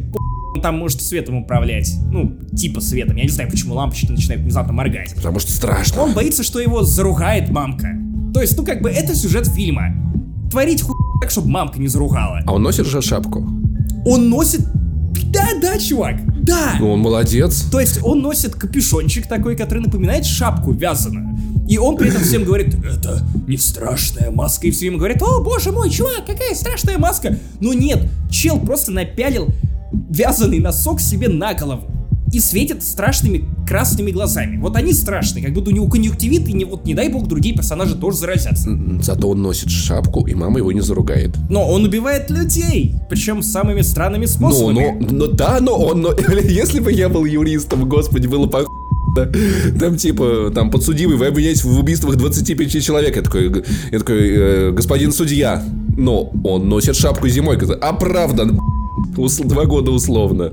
Speaker 1: он там может светом управлять. Ну, типа светом. Я не знаю, почему лампочки начинают внезапно моргать.
Speaker 2: Потому что страшно.
Speaker 1: Он боится, что его заругает мамка. То есть, ну как бы это сюжет фильма. Творить хуй так, чтобы мамка не заругала.
Speaker 2: А он носит же шапку?
Speaker 1: Он носит... Да, да, чувак, да!
Speaker 2: Ну, он молодец.
Speaker 1: То есть он носит капюшончик такой, который напоминает шапку вязаную. И он при этом всем говорит, это не страшная маска. И все ему говорят, о боже мой, чувак, какая страшная маска. Но нет, чел просто напялил вязаный носок себе на голову и светит страшными красными глазами. Вот они страшные, как будто у него конъюнктивит, и не, вот не дай бог другие персонажи тоже заразятся.
Speaker 2: Зато он носит шапку, и мама его не заругает.
Speaker 1: Но он убивает людей, причем самыми странными способами.
Speaker 2: Ну, но, но да, но он, но, (laughs) если бы я был юристом, господи, было по да? Там типа, там подсудимый, вы обвиняетесь в убийствах 25 человек. Я такой, я такой э, господин судья, но он носит шапку зимой. Оправдан. (laughs) Ус- два года условно.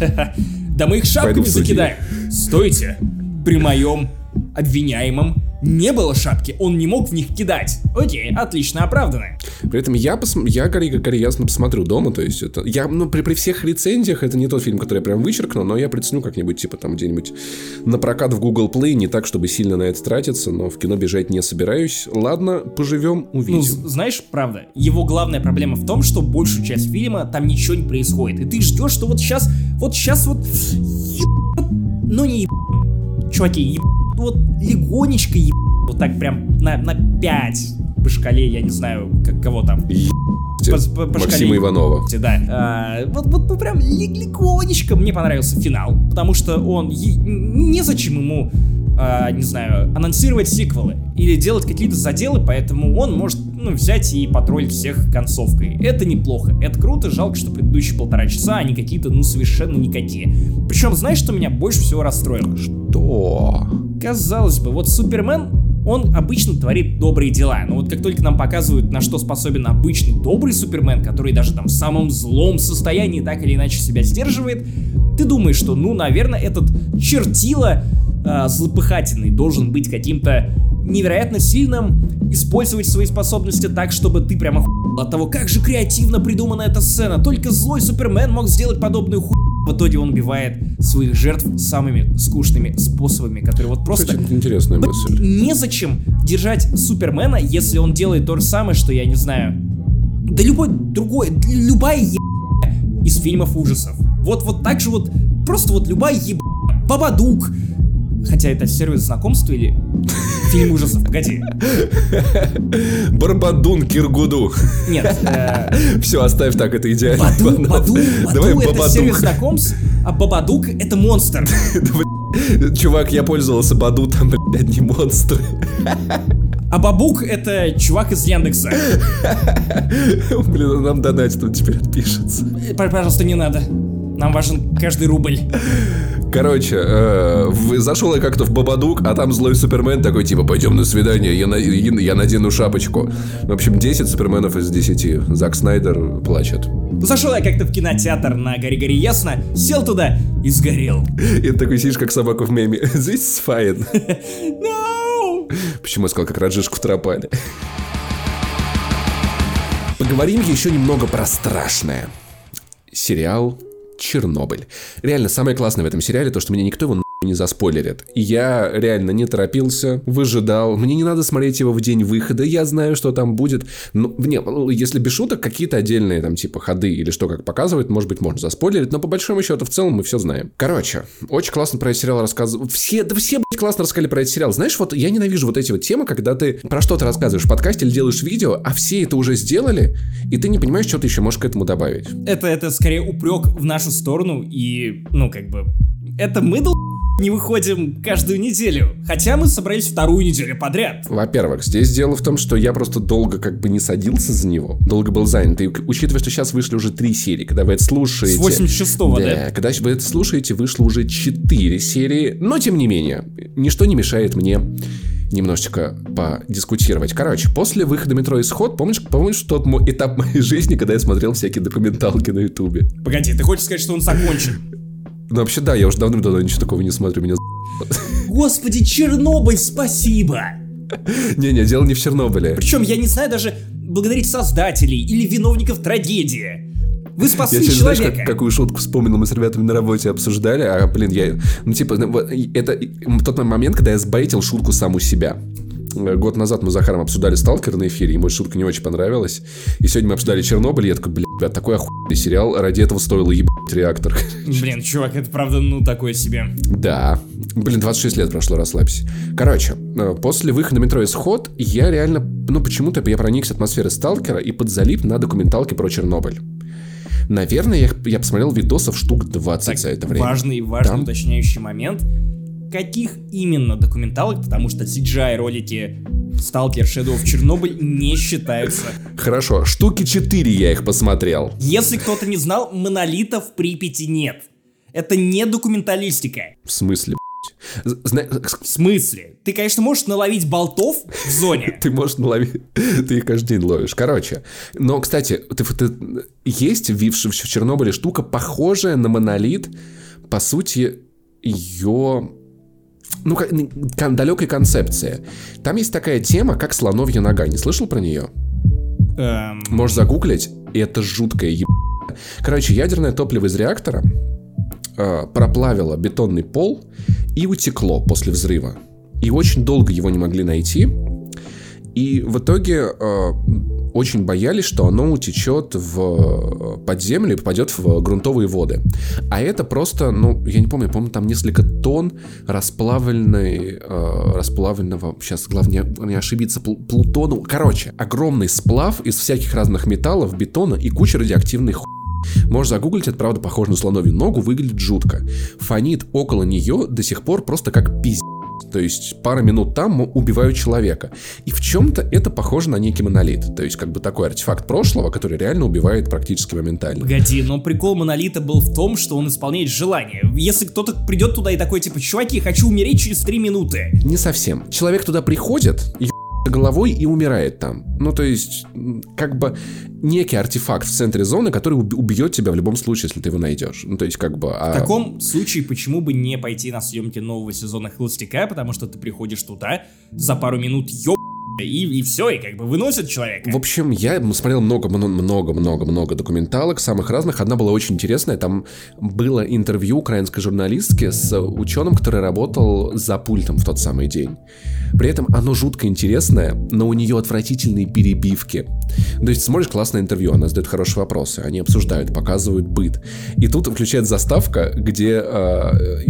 Speaker 2: (laughs)
Speaker 1: Да мы их шапками закидаем. Стойте. При моем обвиняемом не было шапки, он не мог в них кидать. Окей, отлично оправдано.
Speaker 2: При этом я, пос... я Гори Гори ясно посмотрю дома, то есть это... Я, ну, при, при всех рецензиях, это не тот фильм, который я прям вычеркну, но я приценю как-нибудь, типа, там, где-нибудь на прокат в Google Play, не так, чтобы сильно на это тратиться, но в кино бежать не собираюсь. Ладно, поживем, увидим.
Speaker 1: Ну, знаешь, правда, его главная проблема в том, что большую часть фильма там ничего не происходит, и ты ждешь, что вот сейчас, вот сейчас вот... Ну не еб... Чуваки, еб... вот легонечко еб... Вот так прям на, на 5 по шкале, я не знаю, как, кого там.
Speaker 2: По, по, по Максима шкале, Иванова.
Speaker 1: Да. А, вот, вот ну, прям легонечко мне понравился финал, потому что он... Незачем ему Uh, не знаю, анонсировать сиквелы или делать какие-то заделы, поэтому он может ну, взять и потроллить всех концовкой. Это неплохо, это круто, жалко, что предыдущие полтора часа они какие-то, ну, совершенно никакие. Причем, знаешь, что меня больше всего расстроило?
Speaker 2: Что?
Speaker 1: Казалось бы, вот Супермен он обычно творит добрые дела. Но вот как только нам показывают, на что способен обычный добрый Супермен, который даже там в самом злом состоянии так или иначе себя сдерживает, ты думаешь, что, ну, наверное, этот чертила э, злопыхательный должен быть каким-то невероятно сильным, использовать свои способности так, чтобы ты прямо охуел от того, как же креативно придумана эта сцена. Только злой Супермен мог сделать подобную ху... В итоге он убивает своих жертв самыми скучными способами, которые вот просто...
Speaker 2: Кстати, интересная мысль.
Speaker 1: Незачем держать Супермена, если он делает то же самое, что, я не знаю... Да любой другой, любая еб... из фильмов ужасов. Вот, вот так же вот, просто вот любая еб... Бабадук, Хотя это сервис знакомства или фильм ужасов? Погоди.
Speaker 2: Барбадун Киргуду.
Speaker 1: Нет.
Speaker 2: Э... Все, оставь так, это идеально.
Speaker 1: Баду, Баду, Давай Баду это сервис знакомств, а Бабадук это монстр. (laughs)
Speaker 2: Чувак, я пользовался Баду, там, блядь, не монстры.
Speaker 1: А Бабук это чувак из Яндекса. (laughs)
Speaker 2: Блин, нам донатит, он теперь отпишется.
Speaker 1: Пожалуйста, не надо. Нам важен каждый рубль.
Speaker 2: Короче, э, зашел я как-то в Бабадук, а там злой Супермен такой, типа, пойдем на свидание, я, на, я надену шапочку. В общем, 10 Суперменов из 10. Зак Снайдер плачет.
Speaker 1: Зашел я как-то в кинотеатр на Гори-Гори Ясно, сел туда и сгорел.
Speaker 2: И ты такой сидишь, как собака в меме. (laughs) This is fine. (laughs)
Speaker 1: No!
Speaker 2: Почему я сказал, как Раджишку тропали? Поговорим еще немного про страшное. Сериал Чернобыль. Реально, самое классное в этом сериале то, что мне никто его не заспойлерит. И я реально не торопился, выжидал. Мне не надо смотреть его в день выхода, я знаю, что там будет. Ну, не, если без шуток, какие-то отдельные там типа ходы или что как показывает, может быть, можно заспойлерить, но по большому счету в целом мы все знаем. Короче, очень классно про этот сериал рассказывал. Все, да все, блядь, классно рассказали про этот сериал. Знаешь, вот я ненавижу вот эти вот темы, когда ты про что-то рассказываешь в подкасте или делаешь видео, а все это уже сделали, и ты не понимаешь, что ты еще можешь к этому добавить.
Speaker 1: Это, это скорее упрек в нашу сторону, и, ну, как бы, это мы дол не выходим каждую неделю. Хотя мы собрались вторую неделю подряд.
Speaker 2: Во-первых, здесь дело в том, что я просто долго как бы не садился за него. Долго был занят. И учитывая, что сейчас вышли уже три серии, когда вы это слушаете...
Speaker 1: С 86-го, да,
Speaker 2: да? когда вы это слушаете, вышло уже четыре серии. Но, тем не менее, ничто не мешает мне немножечко подискутировать. Короче, после выхода метро Исход, помнишь, помнишь тот мой этап моей жизни, когда я смотрел всякие документалки на Ютубе?
Speaker 1: Погоди, ты хочешь сказать, что он закончен?
Speaker 2: Ну, вообще, да, я уже давным-давно ничего такого не смотрю, меня
Speaker 1: Господи, Чернобыль, спасибо!
Speaker 2: Не-не, дело не в Чернобыле.
Speaker 1: Причем я не знаю даже благодарить создателей или виновников трагедии. Вы спасли
Speaker 2: я
Speaker 1: человека.
Speaker 2: Знаешь, как, какую шутку вспомнил, мы с ребятами на работе обсуждали, а, блин, я, ну, типа, ну, это тот момент, когда я сбейтил шутку сам у себя. Год назад мы с Захаром обсуждали «Сталкер» на эфире, ему шутка не очень понравилась. И сегодня мы обсуждали «Чернобыль», и я такой, блядь, такой охуенный сериал, ради этого стоило ебать реактор.
Speaker 1: Блин, чувак, это правда, ну, такое себе.
Speaker 2: Да. Блин, 26 лет прошло, расслабься. Короче, э, после выхода метро «Исход» я реально, ну, почему-то я проникся атмосферой «Сталкера» и подзалип на документалке про Чернобыль. Наверное, я, я посмотрел видосов штук 20 так, за это время.
Speaker 1: Важный, важный Там... уточняющий момент каких именно документалок, потому что CGI-ролики Сталкер, Shadow of Чернобыль не считаются.
Speaker 2: Хорошо, штуки 4 я их посмотрел.
Speaker 1: Если кто-то не знал, монолитов в Припяти нет. Это не документалистика.
Speaker 2: В смысле,
Speaker 1: Зна... В смысле? Ты, конечно, можешь наловить болтов в зоне. (laughs)
Speaker 2: Ты можешь наловить... (laughs) Ты их каждый день ловишь. Короче. Но, кстати, ты, ты... есть в, в Чернобыле штука, похожая на монолит. По сути, ее ну, как, далекой концепции. Там есть такая тема, как слоновья нога. Не слышал про нее? Эм... Можешь загуглить, и это жуткая еб... Короче, ядерное топливо из реактора э, проплавило бетонный пол и утекло после взрыва. И очень долго его не могли найти. И в итоге э, очень боялись, что оно утечет в под землю и попадет в грунтовые воды. А это просто, ну, я не помню, помню, там несколько тонн расплавленной, э, расплавленного, сейчас главное не ошибиться, пл плутону. Короче, огромный сплав из всяких разных металлов, бетона и куча радиоактивной ху... Можешь загуглить, это правда похоже на слоновью ногу, выглядит жутко. Фонит около нее до сих пор просто как пиздец. То есть пара минут там убивают человека. И в чем-то это похоже на некий монолит. То есть как бы такой артефакт прошлого, который реально убивает практически моментально.
Speaker 1: Погоди, но прикол монолита был в том, что он исполняет желание. Если кто-то придет туда и такой типа, чуваки, хочу умереть через три минуты.
Speaker 2: Не совсем. Человек туда приходит, и головой и умирает там. Ну, то есть, как бы некий артефакт в центре зоны, который убьет тебя в любом случае, если ты его найдешь. Ну, то есть, как бы...
Speaker 1: А... В таком случае, почему бы не пойти на съемки нового сезона Холостяка, потому что ты приходишь туда, за пару минут ёб и, и все, и как бы выносят человека.
Speaker 2: В общем, я смотрел много-много-много-много документалок, самых разных. Одна была очень интересная. Там было интервью украинской журналистки с ученым, который работал за пультом в тот самый день. При этом оно жутко интересное, но у нее отвратительные перебивки. То есть смотришь классное интервью, она задает хорошие вопросы, они обсуждают, показывают быт. И тут включает заставка, где э,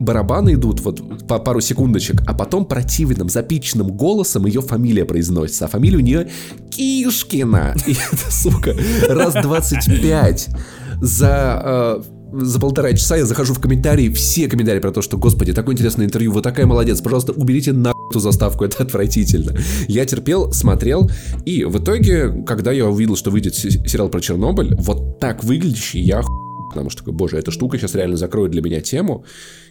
Speaker 2: барабаны идут вот по пару секундочек, а потом противным, запиченным голосом ее фамилия произносится. А фамилия у нее Кишкина. И это, сука, раз 25 за... Э, за полтора часа я захожу в комментарии, все комментарии про то, что, господи, такое интересное интервью, вы такая молодец, пожалуйста, уберите на эту заставку, это отвратительно. Я терпел, смотрел, и в итоге, когда я увидел, что выйдет сериал про Чернобыль, вот так выглядящий, я потому что боже, эта штука сейчас реально закроет для меня тему,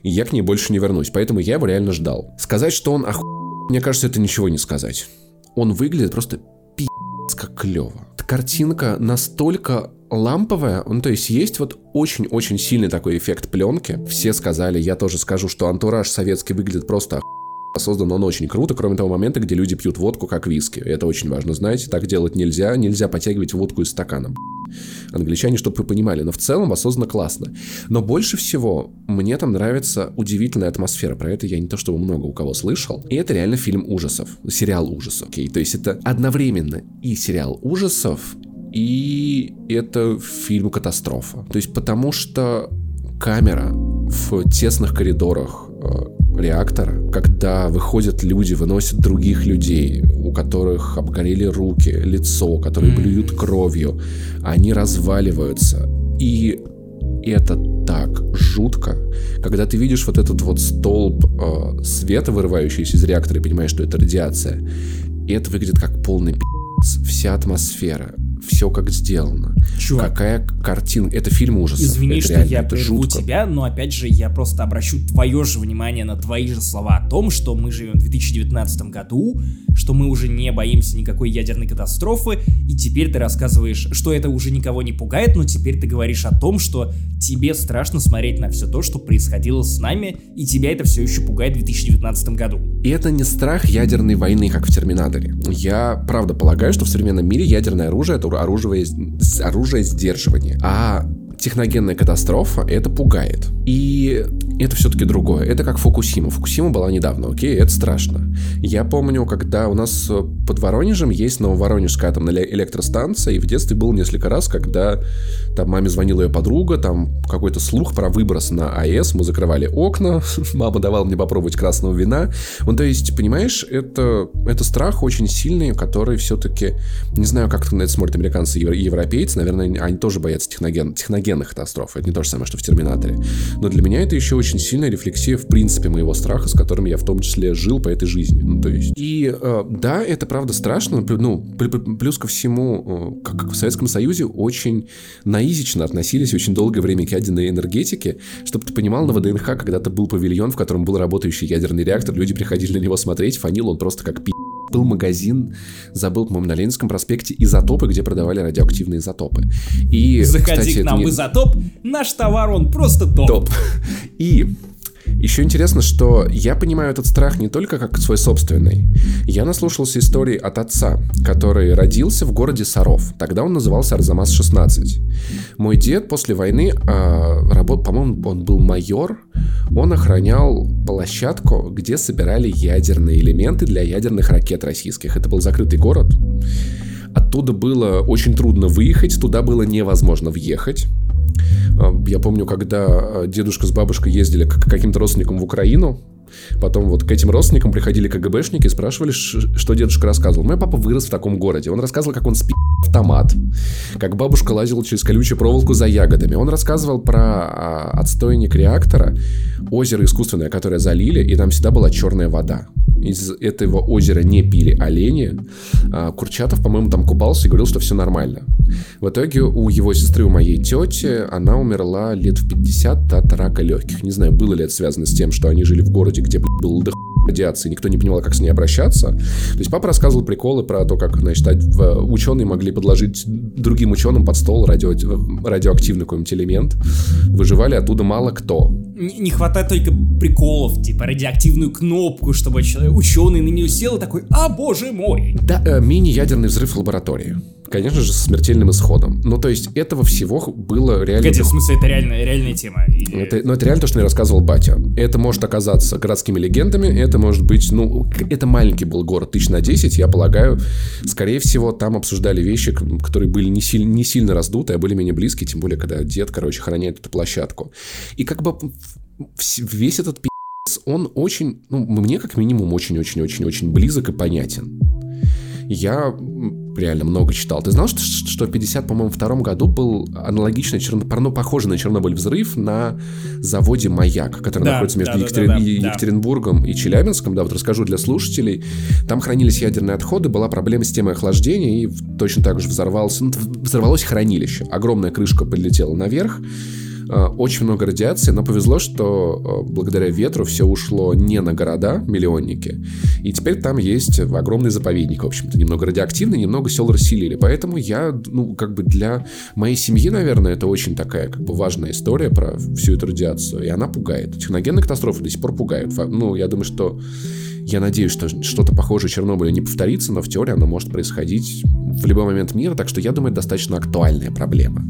Speaker 2: и я к ней больше не вернусь, поэтому я его реально ждал. Сказать, что он оху... мне кажется, это ничего не сказать. Он выглядит просто пи***ц как клево. Картинка настолько ламповая, ну то есть есть вот очень-очень сильный такой эффект пленки. Все сказали, я тоже скажу, что антураж советский выглядит просто оху создан он очень круто, кроме того момента, где люди пьют водку как виски. Это очень важно знать. Так делать нельзя. Нельзя потягивать водку из стакана. Англичане, чтобы вы понимали. Но в целом осознанно классно. Но больше всего мне там нравится удивительная атмосфера. Про это я не то чтобы много у кого слышал. И это реально фильм ужасов. Сериал ужасов. Окей? То есть это одновременно и сериал ужасов, и это фильм катастрофа. То есть потому что камера в тесных коридорах э, реактора, когда выходят люди, выносят других людей, у которых обгорели руки, лицо, которые блюют кровью, они разваливаются. И это так жутко, когда ты видишь вот этот вот столб э, света, вырывающийся из реактора, и понимаешь, что это радиация. И это выглядит как полный пи***ц. Вся атмосфера, все как сделано. Чувак, какая картина. Это фильм ужаса.
Speaker 1: Извини,
Speaker 2: это
Speaker 1: что
Speaker 2: реально,
Speaker 1: я прерву
Speaker 2: жутко.
Speaker 1: тебя, но опять же я просто обращу твое же внимание на твои же слова о том, что мы живем в 2019 году, что мы уже не боимся никакой ядерной катастрофы, и теперь ты рассказываешь, что это уже никого не пугает, но теперь ты говоришь о том, что тебе страшно смотреть на все то, что происходило с нами, и тебя это все еще пугает в 2019 году.
Speaker 2: И это не страх ядерной войны, как в Терминаторе. Я правда полагаю, что в современном мире ядерное оружие это оружие, оружие сдерживания. А техногенная катастрофа, это пугает. И это все-таки другое. Это как Фукусима. Фукусима была недавно, окей, это страшно. Я помню, когда у нас э, под Воронежем есть Нововоронежская атомная электростанция, и в детстве был несколько раз, когда там маме звонила ее подруга, там какой-то слух про выброс на АЭС, мы закрывали окна, (laughs) мама давала мне попробовать красного вина. Ну, то есть, понимаешь, это, это страх очень сильный, который все-таки, не знаю, как на это смотрят американцы и европейцы, наверное, они тоже боятся техноген, техногенных катастроф. Это не то же самое, что в Терминаторе. Но для меня это еще очень сильная рефлексия, в принципе, моего страха, с которым я в том числе жил по этой жизни. Ну, то есть, и э, да, это правда страшно, ну, плюс ко всему, э, как в Советском Союзе очень наизично относились очень долгое время к ядерной энергетике. Чтобы ты понимал, на ВДНХ когда-то был павильон, в котором был работающий ядерный реактор, люди приходили на него смотреть, фанил он просто как пи*** был магазин, забыл, по-моему, на Ленинском проспекте, изотопы, где продавали радиоактивные изотопы. И,
Speaker 1: Заходи кстати, к нам не... в изотоп, наш товар, он просто топ. Топ. (laughs)
Speaker 2: И еще интересно, что я понимаю этот страх не только как свой собственный. Я наслушался истории от отца, который родился в городе Саров. Тогда он назывался Арзамас-16. Мой дед после войны, э, работ, по-моему, он был майор, он охранял площадку, где собирали ядерные элементы для ядерных ракет российских. Это был закрытый город. Оттуда было очень трудно выехать, туда было невозможно въехать. А, я помню, когда а, дедушка с бабушкой ездили к каким-то родственникам в Украину, Потом вот к этим родственникам приходили КГБшники и спрашивали, что дедушка рассказывал. Мой папа вырос в таком городе. Он рассказывал, как он спи автомат, как бабушка лазила через колючую проволоку за ягодами. Он рассказывал про а, отстойник реактора, озеро искусственное, которое залили, и там всегда была черная вода из этого озера не пили олени. А Курчатов, по-моему, там купался и говорил, что все нормально. В итоге у его сестры, у моей тети, она умерла лет в 50 от рака легких. Не знаю, было ли это связано с тем, что они жили в городе, где был до радиации, никто не понимал, как с ней обращаться. То есть папа рассказывал приколы про то, как, значит, ученые могли подложить другим ученым под стол радио, радиоактивный какой-нибудь элемент. Выживали оттуда мало кто.
Speaker 1: Не, не хватает только приколов, типа радиоактивную кнопку, чтобы ученый на нее сел и такой, а боже мой.
Speaker 2: Да, э, мини-ядерный взрыв в лаборатории конечно же, с смертельным исходом. Ну, то есть этого всего было реально...
Speaker 1: Погоди, в смысле, это реальная, реальная тема? Или...
Speaker 2: Это, ну, это реально то, что мне рассказывал батя. Это может оказаться городскими легендами, это может быть, ну, это маленький был город, тысяч на 10, я полагаю. Скорее всего, там обсуждали вещи, которые были не, силь, не сильно раздуты, а были менее близкие, тем более, когда дед, короче, храняет эту площадку. И как бы весь этот пи***ц, он очень, ну, мне как минимум очень-очень-очень-очень близок и понятен. Я реально много читал. Ты знал, что, что в 50, по-моему, втором году был аналогичный, черно, ну, похожий на Чернобыль взрыв на заводе «Маяк», который да, находится между да, Екатери... да, да, Екатеринбургом и Челябинском. Да, вот расскажу для слушателей. Там хранились ядерные отходы, была проблема с темой охлаждения, и точно так же взорвалось, ну, взорвалось хранилище. Огромная крышка подлетела наверх, очень много радиации, но повезло, что э, благодаря ветру все ушло не на города, миллионники, и теперь там есть огромный заповедник, в общем-то, немного радиоактивный, немного сел расселили. Поэтому я, ну, как бы для моей семьи, наверное, это очень такая, как бы, важная история про всю эту радиацию, и она пугает. Техногенные катастрофы до сих пор пугают. Ну, я думаю, что я надеюсь, что что-то похожее Чернобыля не повторится, но в теории оно может происходить в любой момент мира, так что я думаю, это достаточно актуальная проблема.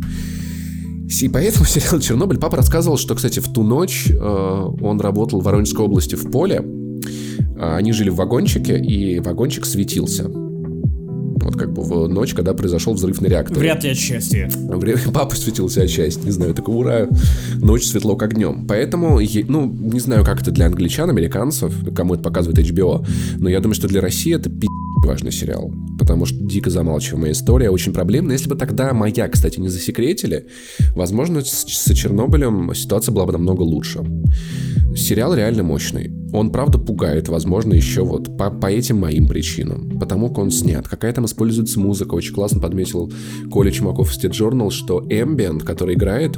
Speaker 2: И поэтому сериал «Чернобыль» папа рассказывал, что, кстати, в ту ночь э, он работал в Воронежской области в поле. Э, они жили в вагончике, и вагончик светился. Вот как бы в ночь, когда произошел взрыв на реакторе.
Speaker 1: Вряд ли от счастья. (laughs)
Speaker 2: Папа светился от счастья, не знаю, такой ура, ночь светло как днем. Поэтому, ну, не знаю, как это для англичан, американцев, кому это показывает HBO, но я думаю, что для России это пи*** важный сериал, потому что дико замалчиваемая история, очень проблемная. Если бы тогда «Маяк», кстати, не засекретили, возможно, с, с Чернобылем ситуация была бы намного лучше. сериал реально мощный. Он, правда, пугает, возможно, еще вот по, по этим моим причинам. Потому как он снят. Какая там используется музыка. Очень классно подметил Коля Чумаков в State Journal, что ambient, который играет,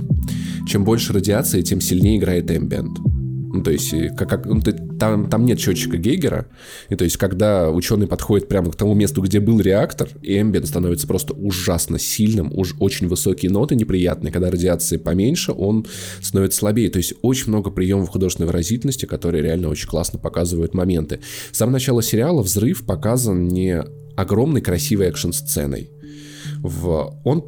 Speaker 2: чем больше радиации, тем сильнее играет ambient. Ну, то есть, как, как, ну, ты, там, там нет счетчика Гейгера. И то есть, когда ученый подходит прямо к тому месту, где был реактор, и эмбиент становится просто ужасно сильным, уж очень высокие ноты неприятные. Когда радиации поменьше, он становится слабее. То есть, очень много приемов художественной выразительности, которые реально очень классно показывают моменты. С самого начала сериала взрыв показан не огромной красивой экшн-сценой в... Он...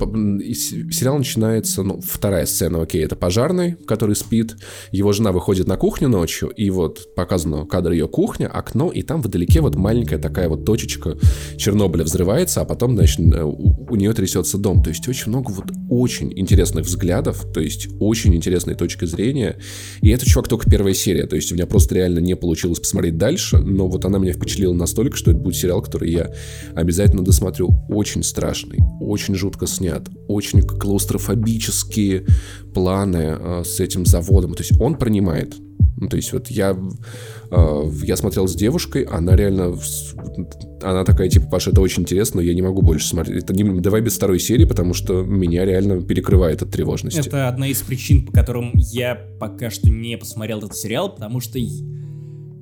Speaker 2: Сериал начинается, ну, вторая сцена, окей, это пожарный, который спит, его жена выходит на кухню ночью, и вот показано кадр ее кухня, окно, и там вдалеке вот маленькая такая вот точечка Чернобыля взрывается, а потом, значит, э, у, у нее трясется дом. То есть очень много вот очень интересных взглядов, то есть очень интересной точки зрения. И это, чувак, только первая серия, то есть у меня просто реально не получилось посмотреть дальше, но вот она меня впечатлила настолько, что это будет сериал, который я обязательно досмотрю. Очень страшный, очень жутко снят, очень клаустрофобические планы э, с этим заводом. То есть он принимает. Ну, то есть вот я, э, я смотрел с девушкой, она реально, она такая, типа, Паша, это очень интересно, но я не могу больше смотреть. Это не, давай без второй серии, потому что меня реально перекрывает от тревожности.
Speaker 1: Это одна из причин, по которым я пока что не посмотрел этот сериал, потому что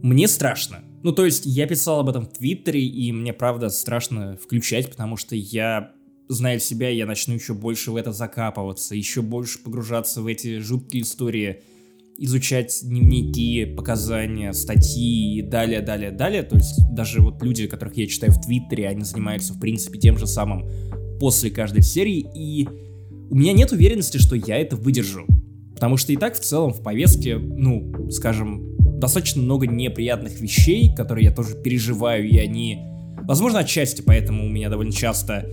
Speaker 1: мне страшно. Ну, то есть, я писал об этом в Твиттере, и мне, правда, страшно включать, потому что я зная себя, я начну еще больше в это закапываться, еще больше погружаться в эти жуткие истории, изучать дневники, показания, статьи и далее, далее, далее. То есть даже вот люди, которых я читаю в Твиттере, они занимаются, в принципе, тем же самым после каждой серии, и у меня нет уверенности, что я это выдержу. Потому что и так в целом в повестке, ну, скажем, достаточно много неприятных вещей, которые я тоже переживаю, и они, возможно, отчасти поэтому у меня довольно часто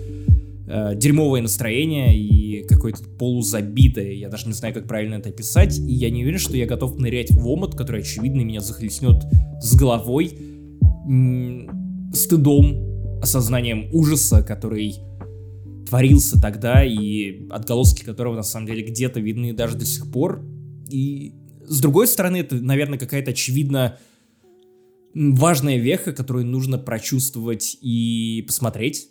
Speaker 1: э, дерьмовое настроение и какое-то полузабитое, я даже не знаю, как правильно это описать, и я не уверен, что я готов нырять в омут, который, очевидно, меня захлестнет с головой, стыдом, осознанием ужаса, который творился тогда, и отголоски которого, на самом деле, где-то видны даже до сих пор. И, с другой стороны, это, наверное, какая-то очевидно важная веха, которую нужно прочувствовать и посмотреть.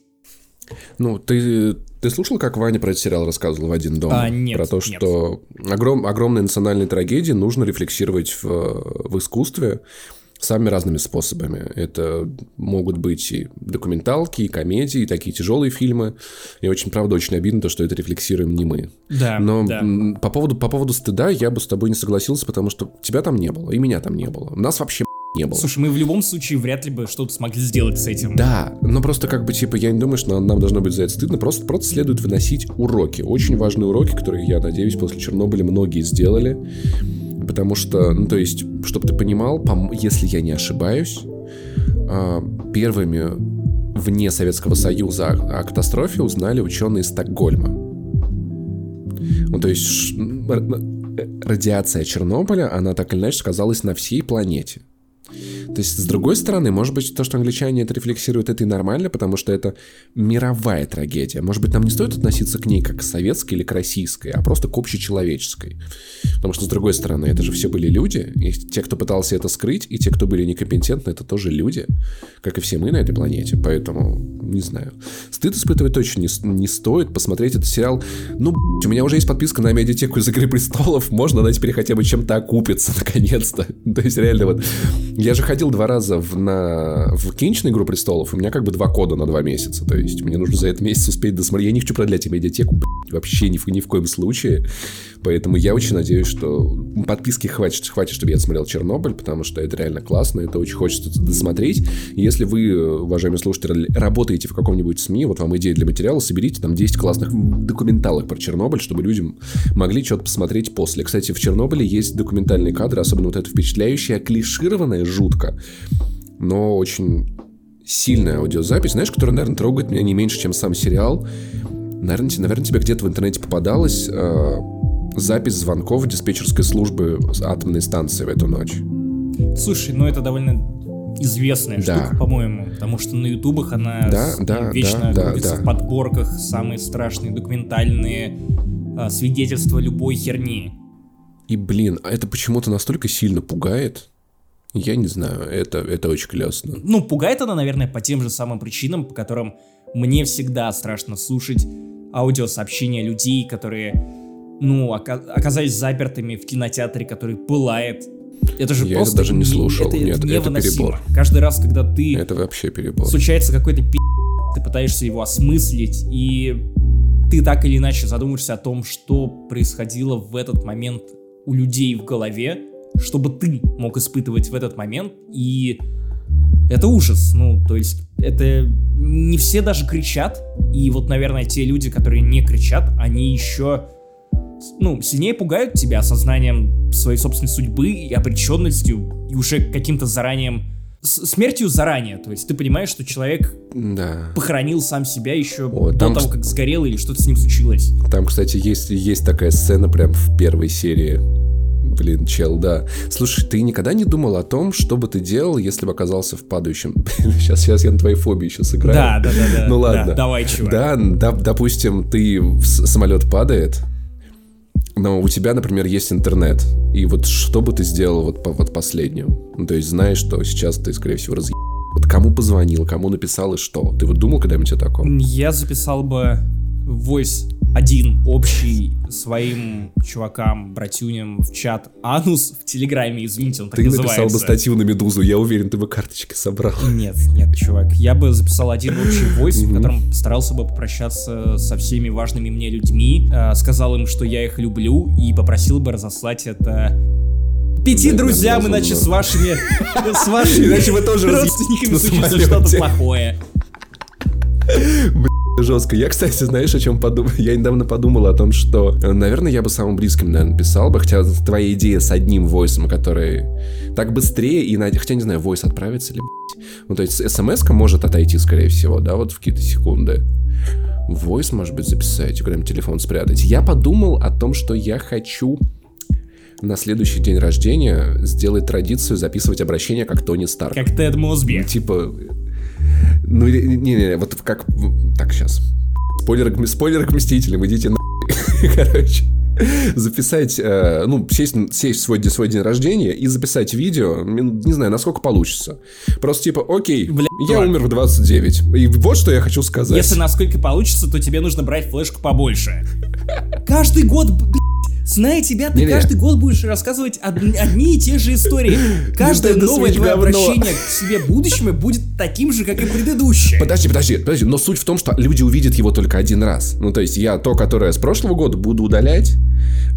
Speaker 2: Ну, ты, ты слушал, как Ваня про этот сериал рассказывал в «Один дом»?
Speaker 1: А, нет,
Speaker 2: Про то, что огром, огромные национальные трагедии нужно рефлексировать в, в искусстве самыми разными способами. Это могут быть и документалки, и комедии, и такие тяжелые фильмы. И очень, правда, очень обидно то, что это рефлексируем не мы.
Speaker 1: Да,
Speaker 2: Но
Speaker 1: да.
Speaker 2: По, поводу, по поводу стыда я бы с тобой не согласился, потому что тебя там не было, и меня там не было. Нас вообще не было.
Speaker 1: Слушай, мы в любом случае вряд ли бы что-то смогли сделать с этим.
Speaker 2: Да, но просто как бы, типа, я не думаю, что нам, должно быть за это стыдно, просто, просто следует выносить уроки. Очень важные уроки, которые, я надеюсь, после Чернобыля многие сделали. Потому что, ну, то есть, чтобы ты понимал, если я не ошибаюсь, а, первыми вне Советского Союза о катастрофе узнали ученые из Стокгольма. Ну, то есть, радиация Чернобыля, она так или иначе сказалась на всей планете. То есть, с другой стороны, может быть, то, что англичане это рефлексируют, это и нормально, потому что это мировая трагедия. Может быть, нам не стоит относиться к ней как к советской или к российской, а просто к общечеловеческой. Потому что, с другой стороны, это же все были люди, и те, кто пытался это скрыть, и те, кто были некомпетентны, это тоже люди, как и все мы на этой планете. Поэтому, не знаю. Стыд испытывать точно не, не стоит. Посмотреть этот сериал. Ну, у меня уже есть подписка на медиатеку из «Игры престолов». Можно, она теперь хотя бы чем-то окупится, (laughs) наконец-то. То есть, реально, вот... Я же ходил два раза в, на, в кинчную «Игру престолов», у меня как бы два кода на два месяца. То есть, мне нужно за этот месяц успеть досмотреть. Я не хочу продлять медиатеку, вообще ни в, ни в коем случае. Поэтому я очень надеюсь, что подписки хватит, хватит, чтобы я смотрел Чернобыль, потому что это реально классно, это очень хочется досмотреть. Если вы, уважаемые слушатели, работаете в каком-нибудь СМИ, вот вам идея для материала, соберите там 10 классных документалок про Чернобыль, чтобы люди могли что-то посмотреть после. Кстати, в Чернобыле есть документальные кадры, особенно вот это впечатляющее, клишированное жутко, но очень сильная аудиозапись, знаешь, которая, наверное, трогает меня не меньше, чем сам сериал. Наверное, наверное тебе где-то в интернете попадалось э, запись звонков диспетчерской службы атомной станции в эту ночь.
Speaker 1: Слушай, ну это довольно известная да. штука, по-моему, потому что на ютубах она
Speaker 2: да, да,
Speaker 1: вечно
Speaker 2: да,
Speaker 1: крутится
Speaker 2: да,
Speaker 1: в подборках самые страшные документальные а, свидетельства любой херни.
Speaker 2: И, блин, а это почему-то настолько сильно пугает. Я не знаю, это, это очень классно.
Speaker 1: Ну, пугает она, наверное, по тем же самым причинам, по которым мне всегда страшно слушать аудиосообщения людей, которые, ну, оказались запертыми в кинотеатре, который пылает. Это же
Speaker 2: Я
Speaker 1: просто...
Speaker 2: это даже не слушал. Это, Нет, это перебор.
Speaker 1: Каждый раз, когда ты...
Speaker 2: Это вообще перебор.
Speaker 1: Случается какой-то пи***, ты пытаешься его осмыслить, и ты так или иначе задумаешься о том, что происходило в этот момент у людей в голове, чтобы ты мог испытывать в этот момент, и это ужас, ну, то есть это не все даже кричат, и вот, наверное, те люди, которые не кричат, они еще, ну, сильнее пугают тебя осознанием своей собственной судьбы и обреченностью, и уже каким-то заранием смертью заранее. То есть ты понимаешь, что человек
Speaker 2: да.
Speaker 1: похоронил сам себя еще О, до там, того, как сгорел или что-то с ним случилось.
Speaker 2: Там, кстати, есть, есть такая сцена прям в первой серии. Блин, чел, да. Слушай, ты никогда не думал о том, что бы ты делал, если бы оказался в падающем... (laughs) сейчас, сейчас я на твоей фобии сейчас играю.
Speaker 1: Да, да, да. да
Speaker 2: ну ладно. Да,
Speaker 1: давай, чувак.
Speaker 2: Да, да, допустим, ты самолет падает, но у тебя, например, есть интернет. И вот что бы ты сделал вот по вот последним? Ну, то есть знаешь, что сейчас ты, скорее всего, разъеб... Вот кому позвонил, кому написал и что? Ты вот думал когда-нибудь о таком?
Speaker 1: Я записал бы voice один общий своим чувакам, братюням в чат. Анус в Телеграме, извините, он так
Speaker 2: ты
Speaker 1: называется.
Speaker 2: Ты написал бы статью на Медузу, я уверен, ты бы карточки собрал.
Speaker 1: Нет, нет, чувак, я бы записал один общий войс, в котором старался бы попрощаться со всеми важными мне людьми, э, сказал им, что я их люблю, и попросил бы разослать это пяти да, друзьям, иначе с вашими, с вашими
Speaker 2: иначе вы тоже
Speaker 1: родственниками случится что-то плохое (laughs)
Speaker 2: жестко. Я, кстати, знаешь, о чем подумал? Я недавно подумал о том, что, э, наверное, я бы самым близким, наверное, писал бы, хотя твоя идея с одним войсом, который так быстрее, и, хотя, не знаю, войс отправится ли, ну, то есть смс может отойти, скорее всего, да, вот в какие-то секунды. Войс, может быть, записать, куда-нибудь телефон спрятать. Я подумал о том, что я хочу на следующий день рождения сделать традицию записывать обращение как Тони Старк.
Speaker 1: Как Тед Мосби.
Speaker 2: Типа, ну, не-не, вот как... Так, сейчас. Спойлер, спойлер к Мстителям, идите на... (laughs) Короче записать, э, ну, сесть, сесть свой, свой день рождения и записать видео, не знаю, насколько получится. Просто типа, окей, Бля, я умер в 29. И вот что я хочу сказать.
Speaker 1: Если насколько получится, то тебе нужно брать флешку побольше. Каждый год, Зная тебя, ты не, каждый год будешь рассказывать одни, одни и те же истории. (laughs) Каждое новое твое обращение к себе будущему будет таким же, как и предыдущее.
Speaker 2: Подожди, подожди, подожди. Но суть в том, что люди увидят его только один раз. Ну, то есть я то, которое с прошлого года буду удалять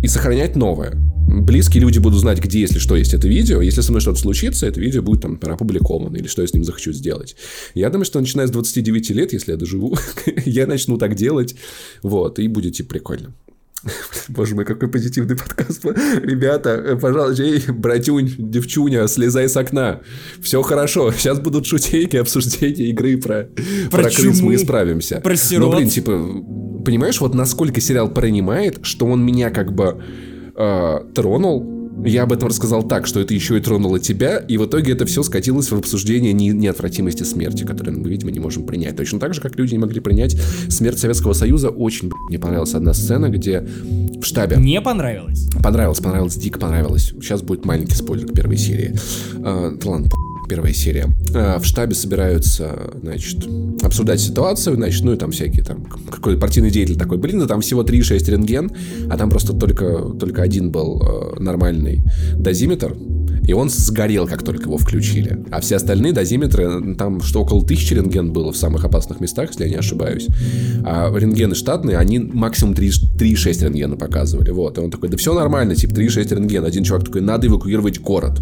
Speaker 2: и сохранять новое. Близкие люди будут знать, где, если что, есть это видео. Если со мной что-то случится, это видео будет там опубликовано, или что я с ним захочу сделать. Я думаю, что начиная с 29 лет, если я доживу, (laughs) я начну так делать. Вот, и будет типа прикольно. (laughs) Боже мой, какой позитивный подкаст. Ребята, э, пожалуйста, эй, братюнь, девчуня, слезай с окна. Все хорошо. Сейчас будут шутейки, обсуждения игры про, про, про крыс, мы исправимся.
Speaker 1: Про сирот.
Speaker 2: Ну, блин, типа, понимаешь, вот насколько сериал принимает, что он меня как бы э, тронул, я об этом рассказал так, что это еще и тронуло тебя, и в итоге это все скатилось в обсуждение не, неотвратимости смерти, которую мы, видимо, не можем принять. Точно так же, как люди не могли принять смерть Советского Союза. Очень мне понравилась одна сцена, где в штабе...
Speaker 1: Мне понравилось?
Speaker 2: Понравилось, понравилось, дико понравилось. Сейчас будет маленький спойлер к первой серии. А, ладно, первая серия. А, в штабе собираются, значит, обсуждать ситуацию, значит, ну и там всякие там, какой-то партийный деятель такой, блин, да там всего 3-6 рентген, а там просто только, только один был э, нормальный дозиметр, и он сгорел, как только его включили. А все остальные дозиметры, там что около тысячи рентген было в самых опасных местах, если я не ошибаюсь. А рентгены штатные, они максимум 3-6 рентгена показывали. Вот. И он такой, да все нормально, типа 3-6 рентген. Один чувак такой, надо эвакуировать город.